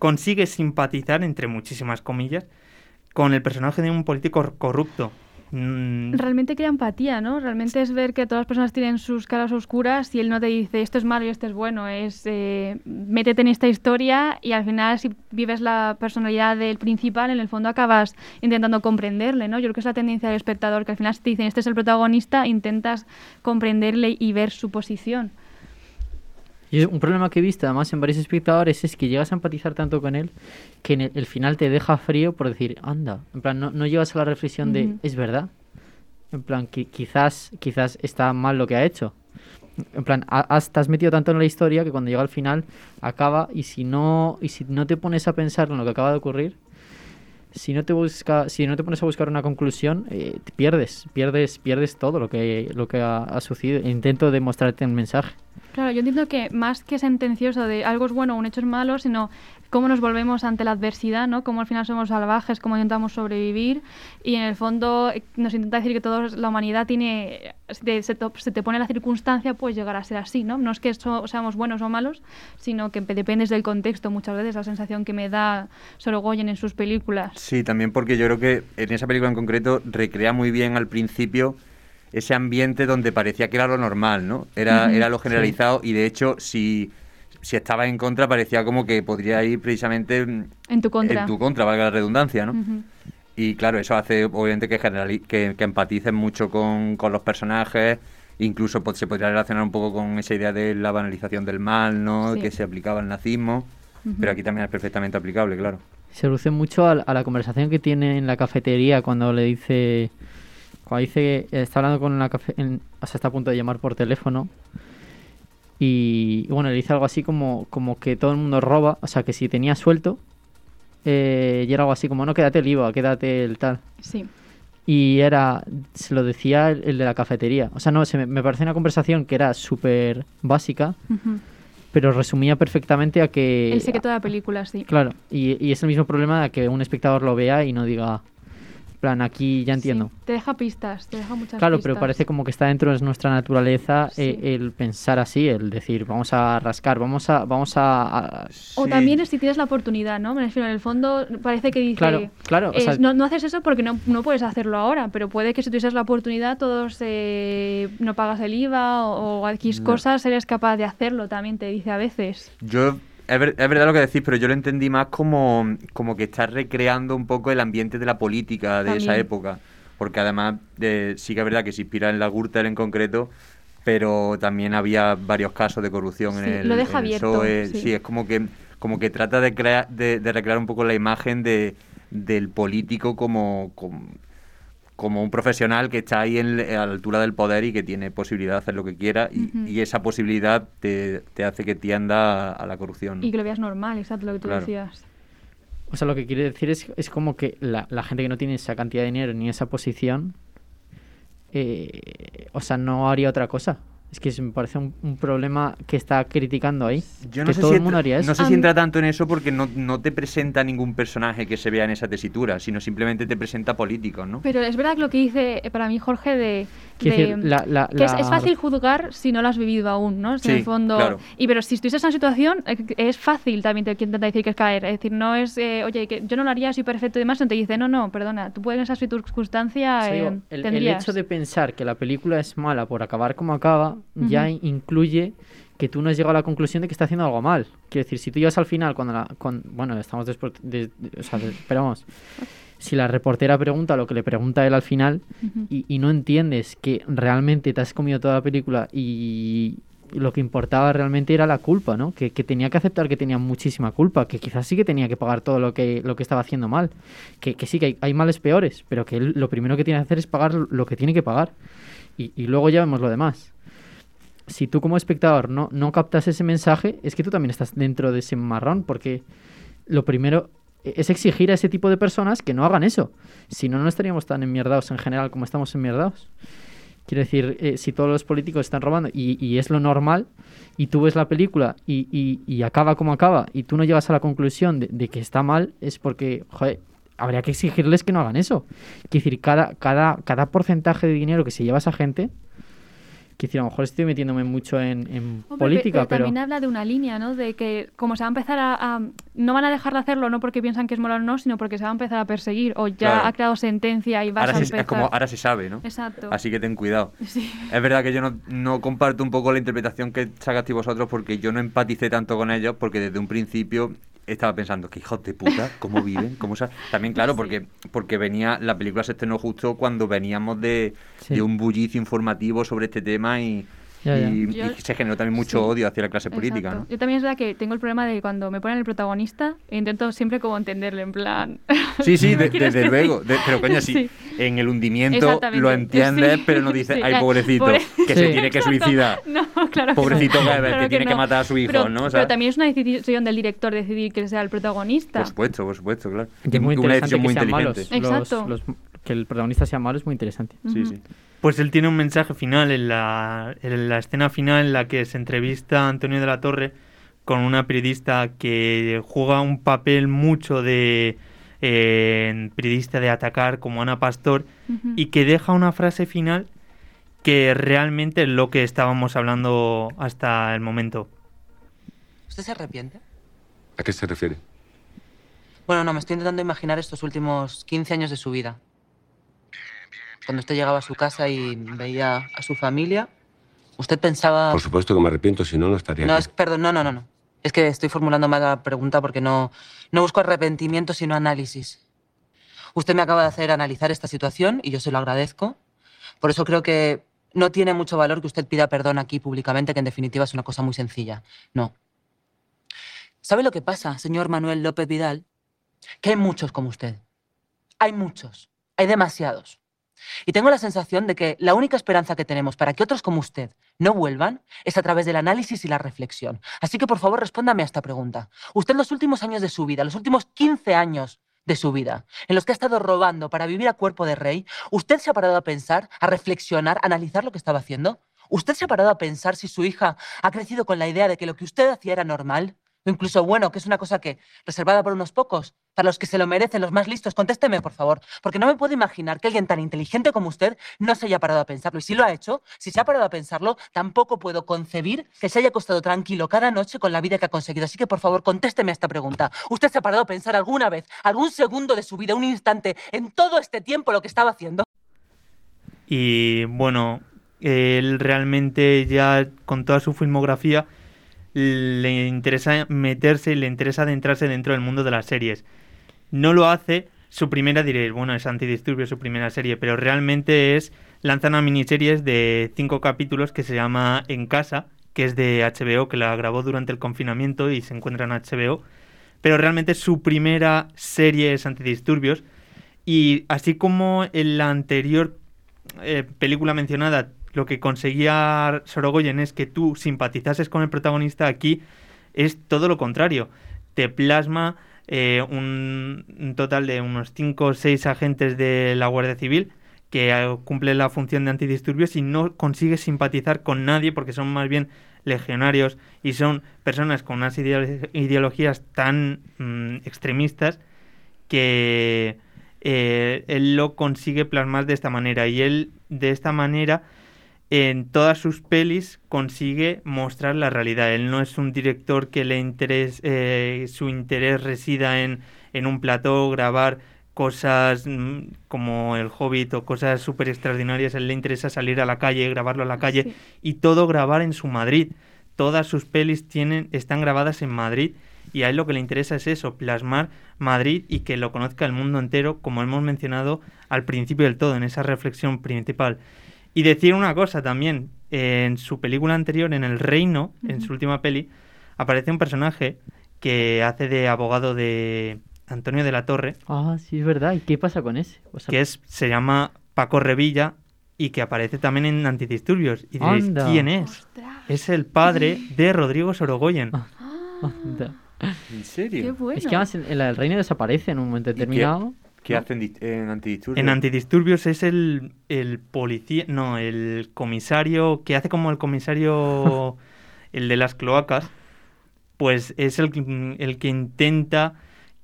consigues simpatizar, entre muchísimas comillas, con el personaje de un político corrupto. Mm, Realmente crea empatía, ¿no? Realmente es ver que todas las personas tienen sus caras oscuras y él no te dice esto es malo y esto es bueno. Es eh, métete en esta historia y al final si vives la personalidad del principal, en el fondo acabas intentando comprenderle, ¿no? Yo creo que es la tendencia del espectador, que al final si te dicen este es el protagonista, intentas comprenderle y ver su posición. Y un problema que he visto además en varios espectadores es que llegas a empatizar tanto con él que en el, el final te deja frío por decir, anda. En plan, no, no llegas a la reflexión de, es verdad. En plan, qui- quizás, quizás está mal lo que ha hecho. En plan, ha- has, te has metido tanto en la historia que cuando llega al final acaba y si no y si no te pones a pensar en lo que acaba de ocurrir, si no te busca, si no te pones a buscar una conclusión, eh, te pierdes, pierdes, pierdes todo lo que lo que ha, ha sucedido. Intento demostrarte un mensaje. Claro, yo entiendo que más que sentencioso de algo es bueno o un hecho es malo, sino cómo nos volvemos ante la adversidad, ¿no? Cómo al final somos salvajes, cómo intentamos sobrevivir y en el fondo eh, nos intenta decir que toda la humanidad tiene, se se te pone la circunstancia, pues llegar a ser así, ¿no? No es que so- seamos buenos o malos, sino que dependes del contexto muchas veces, la sensación que me da Sorogoyen en sus películas. Sí, también porque yo creo que en esa película en concreto recrea muy bien al principio ese ambiente donde parecía que era lo normal, ¿no? Era, era lo sí. generalizado y de hecho si, si estaba en contra parecía como que podría ir precisamente En tu contra. en tu contra, valga la redundancia, ¿no? Y claro, eso hace obviamente que, generali- que, que empatices mucho con, con los personajes, incluso pues, se podría relacionar un poco con esa idea de la banalización del mal, ¿no? Sí. Que se aplicaba al nazismo, pero aquí también es perfectamente aplicable, claro. Se reduce mucho a la conversación que tiene en la cafetería cuando le dice. Cuando dice que está hablando con la cafe, en- o sea, está a punto de llamar por teléfono. Y, y bueno, le dice algo así como, como que todo el mundo roba, o sea, que si tenía suelto, eh, y era algo así como, no, quédate el IVA, quédate el tal. Sí. Y era, se lo decía el, el de la cafetería. O sea, no, se me, me parece una conversación que era súper básica, pero resumía perfectamente a que... El secreto de la película, sí. Claro, y, y es el mismo problema de que un espectador lo vea y no diga, plan, aquí ya entiendo. Te deja pistas, te deja muchas Claro, pistas. pero parece como que está dentro de nuestra naturaleza eh, el pensar así, el decir, vamos a rascar, vamos a... Vamos a, a- O también es si tienes la oportunidad, ¿no? Me refiero, en el fondo parece que dice... Claro, claro, o eh, sea- no, no haces eso porque no, no puedes hacerlo ahora, pero puede que si tuvieses la oportunidad todos eh, no pagas el IVA o, o X No. cosas, eres capaz de hacerlo, también te dice a veces. Yo, es, ver- es verdad lo que decís, pero yo lo entendí más como, como que estás recreando un poco el ambiente de la política de esa época. Porque además eh, sí que es verdad que se inspira en la Gürtel en concreto, pero también había varios casos de corrupción Sí, en el, lo deja en el abierto, PSOE. sí. Sí, es como que, como que trata de, crear, de, de recrear un poco la imagen de, del político como, como, como un profesional que está ahí en, a la altura del poder y que tiene posibilidad de hacer lo que quiera y, esa posibilidad te, te hace que tienda a, a la corrupción. ¿no? Y que lo veas normal, exacto lo que tú Claro. decías. O sea, lo que quiere decir es, es como que la, la gente que no tiene esa cantidad de dinero ni esa posición, eh, o sea, no haría otra cosa. Es que me parece un, un problema que está criticando ahí. Yo no que sé todo si el mundo entra- haría eso. No sé si entra tanto en eso porque no, no te presenta ningún personaje que se vea en esa tesitura, sino simplemente te presenta políticos, ¿no? Pero es verdad que lo que dice eh, para mí Jorge de, de- decir, la- la- que es, la- es fácil juzgar si no lo has vivido aún, ¿no? Si en Sí, el fondo claro. y pero si estuvieses en esa situación eh, es fácil también te intenta decir que es caer, es decir, no es eh, oye que yo no lo haría, soy perfecto y demás, no te dice no no, perdona, tú puedes en esa circunstancia O sea, eh, el, hecho de pensar que la película es mala por acabar como acaba ya incluye que tú no has llegado a la conclusión de que está haciendo algo mal. Quiero decir, si tú llegas al final, cuando la, con- bueno, estamos después, de, de- o sea, vamos, (laughs) si la reportera pregunta lo que le pregunta él al final y, y no entiendes que realmente te has comido toda la película y lo que importaba realmente era la culpa, ¿no? Que, que tenía que aceptar que tenía muchísima culpa, que quizás sí que tenía que pagar todo lo que, lo que estaba haciendo mal, que, que sí que hay, hay males peores, pero que él lo primero que tiene que hacer es pagar lo que tiene que pagar y, y luego ya vemos lo demás. Si tú como espectador no, no captas ese mensaje, es que tú también estás dentro de ese marrón, porque lo primero es exigir a ese tipo de personas que no hagan eso. Si no, no estaríamos tan enmierdados en general como estamos enmierdados. Quiero decir, eh, si todos los políticos están robando y, y es lo normal, y tú ves la película y, y- acaba como acaba, y tú no llegas a la conclusión de, de que está mal, es porque, joder, habría que exigirles que no hagan eso. Quiero decir, cada, cada, cada porcentaje de dinero que se lleva esa gente, decir, a lo mejor estoy metiéndome mucho en, en Hombre, pe- política, pero... también habla de una línea, ¿no? De que como se va a empezar a, a- no van a dejar de hacerlo no porque piensan que es moral o no, sino porque se va a empezar a perseguir o ya Claro. ha creado sentencia y vas Ahora a se, empezar. es como, ahora se sabe, ¿no? Exacto. Así que ten cuidado. (laughs) Sí. Es verdad que yo no, no comparto un poco la interpretación que sacaste vosotros porque yo no empaticé tanto con ellos porque desde un principio estaba pensando que hijos de puta, cómo viven, cómo sa-". También claro, porque, porque venía, la película se estrenó justo cuando veníamos de, Sí. de un bullicio informativo sobre este tema y, Ya, ya. y- Yo- y se generó también mucho sí. odio hacia la clase política. Yo también es verdad que tengo el problema de cuando me ponen el protagonista, intento siempre como entenderle, en plan... Sí, (laughs) sí, ¿qué de- quieres desde que luego. de- pero coño, (laughs) sí, Sí. en el hundimiento lo entiendes, sí. pero no dices, Sí, ay, pobrecito, pobre- que se (laughs) tiene que suicidar. No, claro que Pobrecito no. que, que tiene que, no. matar a su hijo, pero, ¿no? O pero también es una decisión del director decidir que sea el protagonista. Por supuesto, por supuesto, claro. Y es muy una interesante decisión que muy inteligente. malos. Exacto. los- que el protagonista sea malo es muy interesante. Sí, sí. Pues él tiene un mensaje final en la, en la escena final en la que se entrevista a Antonio de la Torre con una periodista que juega un papel mucho de eh, periodista de atacar como Ana Pastor y que deja una frase final que realmente es lo que estábamos hablando hasta el momento. ¿Usted se arrepiente? ¿A qué se refiere? Bueno, no, me estoy intentando imaginar estos últimos 15 años de su vida. Cuando usted llegaba a su casa y veía a su familia, usted pensaba... Por supuesto que me arrepiento, si no, no estaría No, aquí. es, perdón, no, no, no, no. Es que estoy formulando mal la pregunta porque no, no busco arrepentimiento, sino análisis. Usted me acaba de hacer analizar esta situación y yo se lo agradezco. Por eso creo que no tiene mucho valor que usted pida perdón aquí públicamente, que en definitiva es una cosa muy sencilla. No. ¿Sabe lo que pasa, señor Manuel López Vidal? Que hay muchos como usted. Hay muchos. Hay demasiados. Y tengo la sensación de que la única esperanza que tenemos para que otros como usted no vuelvan es a través del análisis y la reflexión. Así que por favor respóndame a esta pregunta. Usted los últimos años de su vida, los últimos 15 años de su vida, en los que ha estado robando para vivir a cuerpo de rey, ¿usted se ha parado a pensar, a reflexionar, a analizar lo que estaba haciendo? ¿Usted se ha parado a pensar si su hija ha crecido con la idea de que lo que usted hacía era normal? O incluso bueno, que es una cosa que reservada por unos pocos, para los que se lo merecen, los más listos. Contésteme, por favor, porque no me puedo imaginar que alguien tan inteligente como usted no se haya parado a pensarlo. Y si lo ha hecho, si se ha parado a pensarlo, tampoco puedo concebir que se haya acostado tranquilo cada noche con la vida que ha conseguido. Así que, por favor, contésteme a esta pregunta. ¿Usted se ha parado a pensar alguna vez, algún segundo de su vida, un instante, en todo este tiempo lo que estaba haciendo? Y bueno, él realmente ya con toda su filmografía le interesa meterse, le interesa adentrarse dentro del mundo de las series. No lo hace, su primera diréis, bueno, es Antidisturbio su primera serie, pero realmente es, lanza una miniserie de cinco capítulos que se llama En Casa, que es de HBO, que la grabó durante el confinamiento y se encuentra en HBO. Pero realmente su primera serie es Antidisturbios. Y así como en la anterior eh, película mencionada, lo que conseguía Sorogoyen es que tú simpatizases con el protagonista, aquí es todo lo contrario. Te plasma eh, un, total de unos 5 o 6 agentes de la Guardia Civil que eh, cumple la función de antidisturbios y no consigue simpatizar con nadie porque son más bien legionarios y son personas con unas ideo- ideologías tan mm, extremistas que eh, él lo consigue plasmar de esta manera. Y él de esta manera en todas sus pelis consigue mostrar la realidad. Él no es un director que le interés, eh, su interés resida en, en un plató, grabar cosas mm, como El Hobbit o cosas súper extraordinarias. A él le interesa salir a la calle, grabarlo a la calle Sí. y todo grabar en su Madrid. Todas sus pelis tienen, están grabadas en Madrid y a él lo que le interesa es eso, plasmar Madrid y que lo conozca el mundo entero, como hemos mencionado al principio del todo, en esa reflexión principal. Y decir una cosa también, en su película anterior, en El Reino, en su última peli, aparece un personaje que hace de abogado de Antonio de la Torre, Ah, sí, es verdad. ¿Y qué pasa con ese? O sea, que es, se llama Paco Revilla y que aparece también en Antidisturbios. Y diréis, Anda. ¿quién es? Es el padre de Rodrigo Sorogoyen. anda. ¿En serio? Qué bueno. Es que además en, del reino desaparece en un momento determinado. ¿Qué dis- en antidisturbios? En Antidisturbios es el, el policía, no, el comisario que hace como el comisario, (laughs) el de las cloacas, pues es el, el que intenta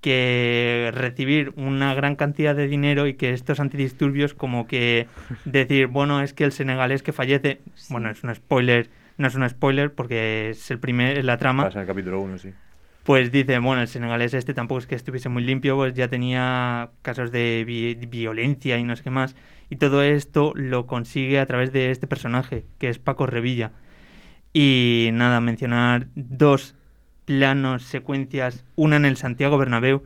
que recibir una gran cantidad de dinero y que estos antidisturbios como que (laughs) decir, bueno, es que el senegalés que fallece, bueno, es un spoiler, no es un spoiler porque es el primer, es la trama, Pasa en el capítulo 1, sí. Pues dice, bueno, el senegalés este tampoco es que estuviese muy limpio, pues ya tenía casos de vi- violencia y no sé qué más. Y todo esto lo consigue a través de este personaje, que es Paco Revilla. Y nada, mencionar dos planos, secuencias, una en el Santiago Bernabéu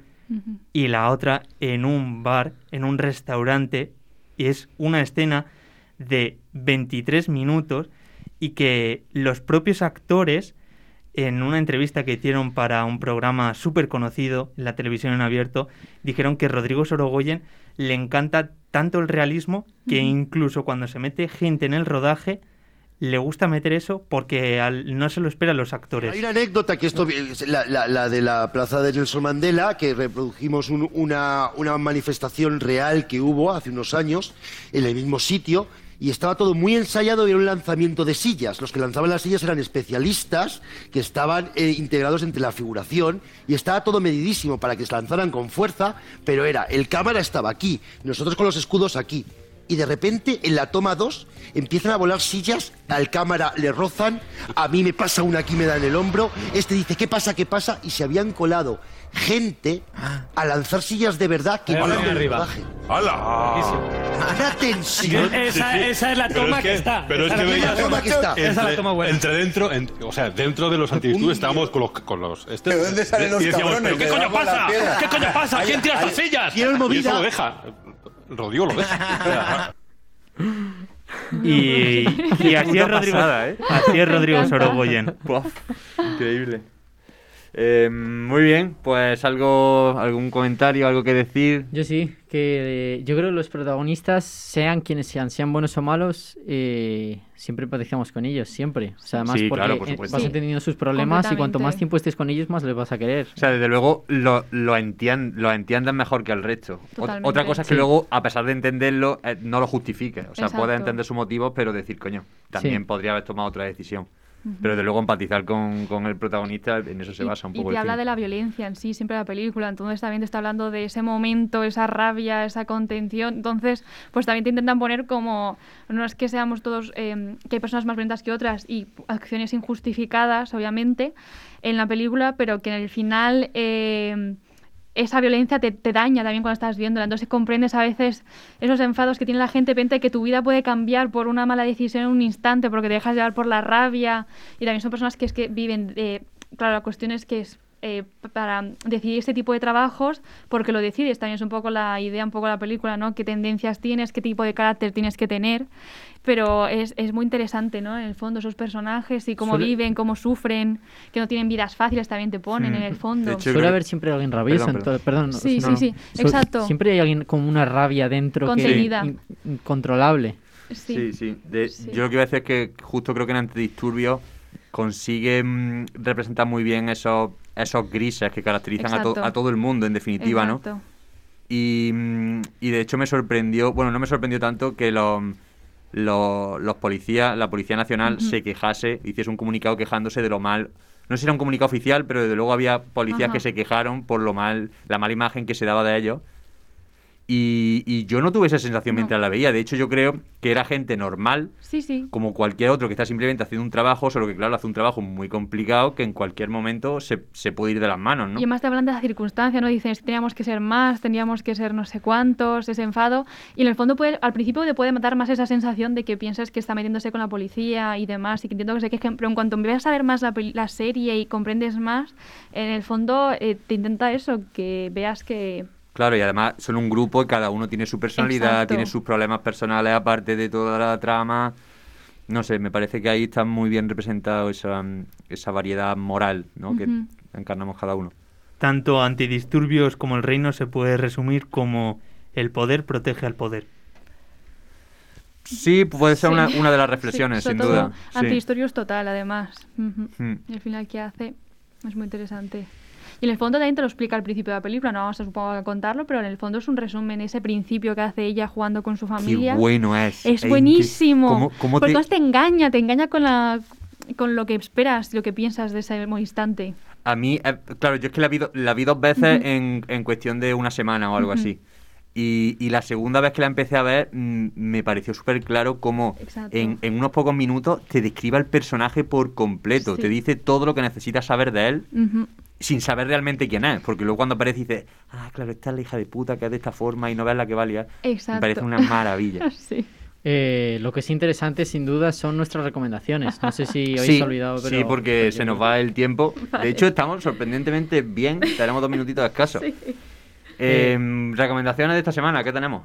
y la otra en un bar, en un restaurante. Y es una escena de 23 minutos y que los propios actores, en una entrevista que hicieron para un programa súper conocido en la televisión en abierto, dijeron que Rodrigo Sorogoyen le encanta tanto el realismo que incluso cuando se mete gente en el rodaje, le gusta meter eso porque al- no se lo esperan los actores. Hay una anécdota que esto, la, la- la de la plaza de Nelson Mandela, que reprodujimos un- una, una manifestación real que hubo hace unos años en el mismo sitio. Y estaba todo muy ensayado y era un lanzamiento de sillas. Los que lanzaban las sillas eran especialistas que estaban eh, integrados entre la figuración y estaba todo medidísimo para que se lanzaran con fuerza, pero era, el cámara estaba aquí, nosotros con los escudos aquí. Y de repente, en la toma 2, empiezan a volar sillas, al cámara le rozan, a mí me pasa una aquí, me da en el hombro, este dice, ¿qué pasa, qué pasa? Y se habían colado gente a lanzar sillas de verdad que no arriba. ¡Hala! Una tensión. Esa, esa es la toma es que, está. Pero es Esa que es la veías toma que está. entre, Esa es la toma buena. entre dentro, en- o sea, dentro de los antidisturbios estábamos con los, con los este, ¿De dónde salen los y decíamos, cabrones? ¿pero qué ¿De coño debajo de la pasa? piedra? ¿Qué coño pasa? ¿Quién tira estas sillas? Y movida. eso lo deja. Rodrigo lo deja. (laughs) Y, y así, es Rodrigo, pasada, ¿eh? así es Rodrigo encanta. Sorogoyen. Buaf, increíble. Eh, muy bien, pues algo, algún comentario, algo que decir. Yo sí, que eh, yo creo que los protagonistas, sean quienes sean, sean buenos o malos, eh, siempre empatizamos con ellos, siempre. O sea, además Sí, porque claro, por supuesto. vas entendiendo sus problemas y cuanto más tiempo estés con ellos, más les vas a querer. O sea, desde luego lo, lo, lo entiendan mejor que el resto. Totalmente. Otra cosa es que Sí. luego, a pesar de entenderlo, eh, no lo justifique. O sea, puedes entender sus motivos, pero decir, coño, también Sí. podría haber tomado otra decisión. Pero desde luego empatizar con, con el protagonista, en eso se Y- basa un y poco te el habla de la violencia en sí, siempre la película. Entonces también te está hablando de ese momento, esa rabia, esa contención. Entonces, pues también te intentan poner como, no es que seamos todos, eh, que hay personas más violentas que otras y acciones injustificadas, obviamente, en la película, pero que en el final... eh, esa violencia te, daña también cuando estás viéndola. Entonces comprendes a veces esos enfados que tiene la gente, de que tu vida puede cambiar por una mala decisión en un instante, porque te dejas llevar por la rabia. Y también son personas que es que viven, eh, claro, la cuestión es que es eh, para decidir este tipo de trabajos, porque lo decides. También es un poco la idea, un poco la película, ¿no? Qué tendencias tienes, qué tipo de carácter tienes que tener. Pero es, es muy interesante, ¿no? En el fondo, esos personajes y cómo Suele- viven, cómo sufren, que no tienen vidas fáciles, también te ponen Mm. en el fondo. De hecho, Suele creo haber que- siempre alguien rabioso. Perdón, perdón, no, Sí, no, sí, no. sí, Su- exacto. Siempre hay alguien con una rabia dentro Contenida. que in- incontrolable. Sí, sí. De- Sí. Yo lo que iba a decir es que justo creo que en Antidisturbios consigue mm, representar muy bien esos, esos grises que caracterizan a, to- a todo el mundo, en definitiva, ¿no? Y, mm, y de hecho me sorprendió, bueno, no me sorprendió tanto que los, los, los policías, la Policía Nacional se quejase, hiciese un comunicado quejándose de lo mal. No sé si era un comunicado oficial, pero desde luego había policías Ajá. que se quejaron por lo mal, la mala imagen que se daba de ellos. Y, y yo no tuve esa sensación No. mientras la veía. De hecho, yo creo que era gente normal, Sí, sí. como cualquier otro que está simplemente haciendo un trabajo, solo que claro, hace un trabajo muy complicado que en cualquier momento se, se puede ir de las manos, ¿no? Y además te hablan de la circunstancia, ¿no? Dicen, si teníamos que ser más, teníamos que ser no sé cuántos, ese enfado. Y en el fondo, puede, al principio te puede matar más esa sensación de que piensas que está metiéndose con la policía y demás, y que entiendo que se quejen, pero en cuanto empiezas a ver más la, la serie y comprendes más, en el fondo eh, te intenta eso, que veas que... Claro, y además son un grupo y cada uno tiene su personalidad, Exacto. tiene sus problemas personales aparte de toda la trama. No sé, me parece que ahí está muy bien representado esa, esa variedad moral ¿no? que Ujú. encarnamos cada uno. Tanto antidisturbios como el reino se puede resumir como el poder protege al poder. Sí, puede ser Sí. una, una de las Sí, reflexiones, sobre sin duda. Sí. Antidisturbios total, además. Ujú. Hmm. Y al final, ¿qué hace? Es muy interesante. Y en el fondo también te lo explica al principio de la película, no vamos a supongo a contarlo, pero en el fondo es un resumen, ese principio que hace ella jugando con su familia. Qué bueno es. Es buenísimo. ¿Cómo- cómo Porque te- además te engaña, te engaña con la con lo que esperas, lo que piensas de ese instante. A mí, eh, claro, yo es que la vi, do- la vi dos veces en, en cuestión de una semana o algo así. Y, y la segunda vez que la empecé a ver, mm, me pareció súper claro cómo en, en unos pocos minutos te describa el personaje por completo. Sí. Te dice todo lo que necesitas saber de él Ujú. Sin saber realmente quién es. Porque luego cuando aparece dices, ah, claro, esta es la hija de puta que es de esta forma y no ves la que valía. Me Exacto. parece una maravilla. (laughs) sí. Eh, lo que es interesante, sin duda, son nuestras recomendaciones. No sé si (laughs) habéis Sí, olvidado, pero... sí, porque se nos va el tiempo. (laughs) Vale. De hecho, estamos sorprendentemente bien. Tenemos dos minutitos de escaso. Sí. Eh, recomendaciones de esta semana, ¿qué tenemos?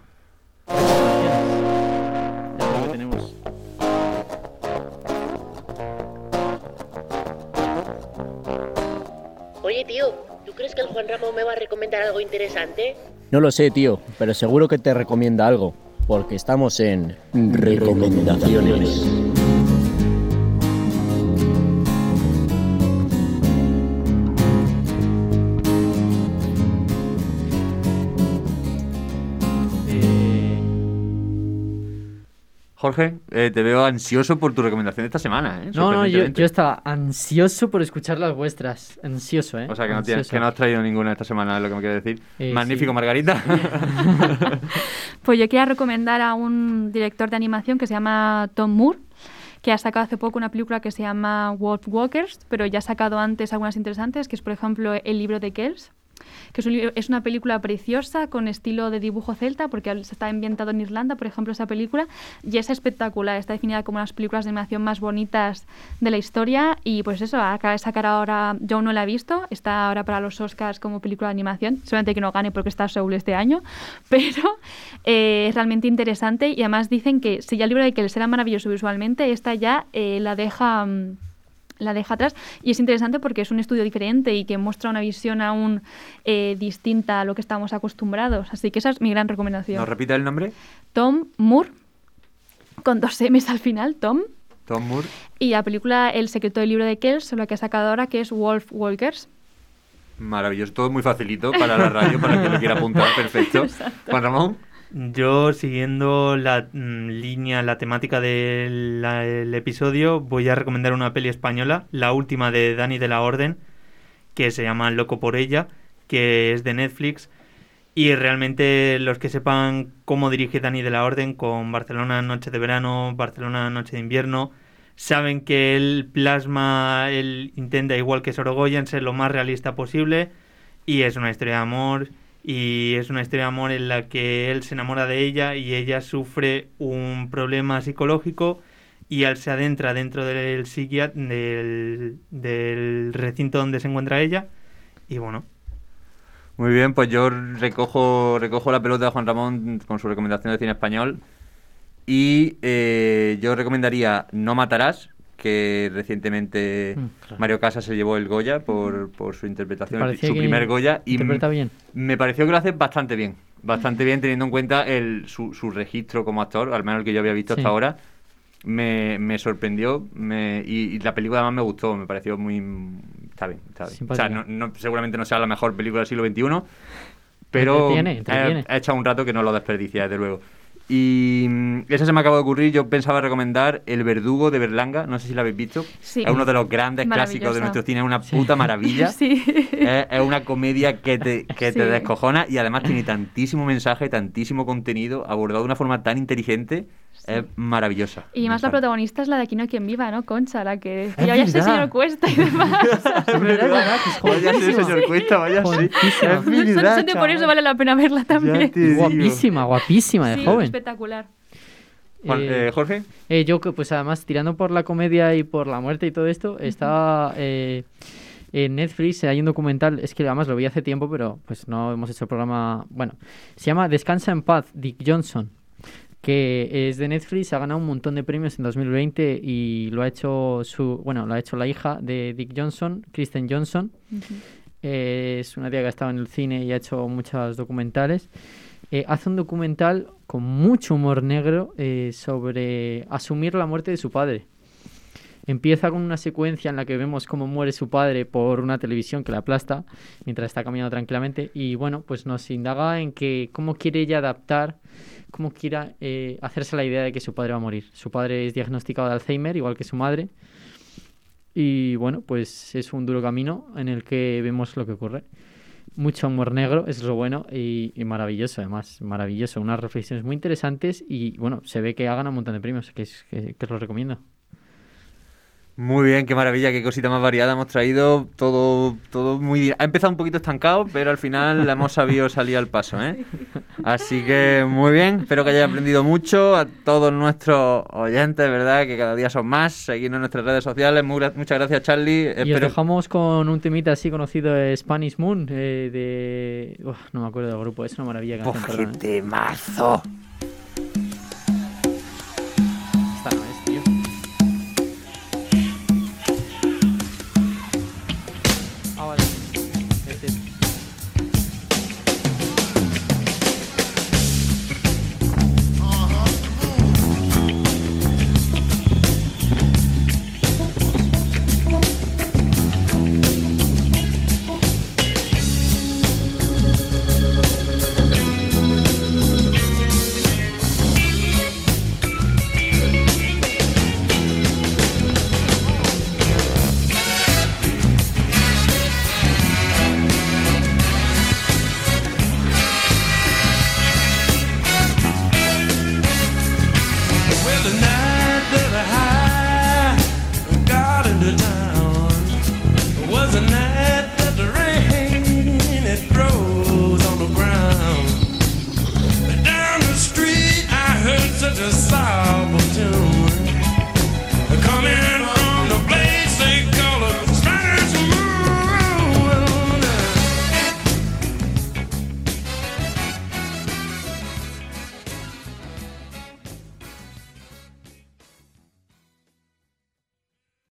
Crees que el Juan Ramón me va a recomendar algo interesante? No lo sé, tío, pero seguro que te recomienda algo, porque estamos en recomendaciones. Jorge, eh, te veo ansioso por tu recomendación de esta semana, ¿eh? No, no, yo, estaba ansioso por escuchar las vuestras. Ansioso, ¿eh? O sea, que no, tienes, que no has traído ninguna esta semana, es lo que me quieres decir. Eh, Magnífico, sí. Margarita. (laughs) (laughs) Pues yo quería recomendar a un director de animación que se llama Tom Moore, que ha sacado hace poco una película que se llama Wolf Walkers, pero ya ha sacado antes algunas interesantes, que es por ejemplo El libro de Kells, que es, un es una película preciosa con estilo de dibujo celta, porque al- está ambientado en Irlanda, por ejemplo, esa película, y es espectacular, está definida como una de las películas de animación más bonitas de la historia, y pues eso, acaba de sacar ahora, yo aún no la he visto, está ahora para los Oscars como película de animación, solamente que no gane porque está Soul este año, (laughs) pero eh, es realmente interesante, y además dicen que si ya el libro de Kells era maravilloso visualmente, esta ya eh, la deja... la deja atrás y es interesante porque es un estudio diferente y que muestra una visión aún eh, distinta a lo que estamos acostumbrados. Así que esa es mi gran recomendación. ¿Nos repite el nombre? Tom Moore, con dos M's al final, Tom. Tom Moore. Y la película El secreto del libro de Kells, la que ha sacado ahora, que es Wolf Walkers. Maravilloso, todo muy facilito para la radio, para el que lo quiera apuntar, perfecto. (laughs) Juan Ramón. Yo, siguiendo la mm, línea, la temática del episodio, voy a recomendar una peli española, la última de Dani de la Orden, que se llama Loco por ella, que es de Netflix. Y realmente los que sepan cómo dirige Dani de la Orden con Barcelona Noche de Verano, Barcelona Noche de Invierno, saben que él plasma, él intenta, igual que Sorogoyen, ser lo más realista posible. Y es una historia de amor. Y es una historia de amor en la que él se enamora de ella y ella sufre un problema psicológico y él se adentra dentro del psiquiat del, del recinto donde se encuentra ella. Y bueno, Muy bien, pues yo recojo, recojo la pelota de Juan Ramón con su recomendación de cine español. Y eh, yo recomendaría No Matarás, que recientemente Mm, claro. Mario Casas se llevó el Goya por, por su interpretación, ¿Te parecía su primer Goya. Y bien? Me pareció que lo hace bastante bien. Bastante bien teniendo en cuenta el, su, su registro como actor, al menos el que yo había visto Sí. hasta ahora. Me, me sorprendió me, y, y la película además me gustó, me pareció muy... Está bien, está bien. O sea, no, no- seguramente no sea la mejor película del siglo XXI, Pero Entretiene, entretiene. he echado un rato que no lo desperdicia, desde luego. Y mm, esa se me acaba de ocurrir. Yo pensaba recomendar El Verdugo de Berlanga. No sé si la habéis visto. Sí. Es uno de los grandes clásicos de nuestro cine. Es una puta maravilla. (laughs) Sí. Es, es una comedia que te, que te descojona y además tiene tantísimo mensaje, tantísimo contenido, abordado de una forma tan inteligente. Es maravillosa. Y más la protagonista es la de Aquí no hay quien viva, ¿no? Concha, la que vaya ese verdad. señor Cuesta y demás. (laughs) (laughs) Es verdad, señor Cuesta, vaya sí. Es sé, por eso vale la pena verla también. Guapísima, guapísima de Sí, joven. espectacular. Juan- eh, Jorge. eh, yo, que, pues además, tirando por la comedia y por la muerte y todo esto, está eh, en Netflix, hay un documental, es que además lo vi hace tiempo, pero pues no hemos hecho el programa. Bueno, se llama Descansa en paz, Dick Johnson, que es de Netflix, ha ganado un montón de premios en 2020 y lo ha hecho su, bueno, lo ha hecho la hija de Dick Johnson, Kristen Johnson. Eh, es una tía que ha estado en el cine y ha hecho muchos documentales. Eh, hace un documental con mucho humor negro eh, sobre asumir la muerte de su padre. Empieza con una secuencia en la que vemos cómo muere su padre por una televisión que la aplasta mientras está caminando tranquilamente y bueno, pues nos indaga en que cómo quiere ella adaptar, cómo quiera eh, hacerse la idea de que su padre va a morir. Su padre es diagnosticado de Alzheimer, igual que su madre. Y bueno, pues es un duro camino en el que vemos lo que ocurre. Mucho humor negro, es lo bueno y, maravilloso, además, maravilloso. Unas reflexiones muy interesantes y bueno, se ve que ha ganado un montón de premios, que, es, que os lo recomiendo. Muy bien, qué maravilla, qué cosita más variada hemos traído. Todo, todo muy. Ha empezado un poquito estancado, pero al final la hemos sabido salir al paso, ¿eh? Así que muy bien, espero que hayáis aprendido mucho. A todos nuestros oyentes, ¿verdad? Que cada día son más. Seguidnos en nuestras redes sociales. Muy muchas gracias, Charlie. Y os Espero. dejamos con un temita así conocido de Spanish Moon, eh, de... Uf, no me acuerdo del grupo, es una maravilla. canción, ¡Oh, perdón, eh. temazo!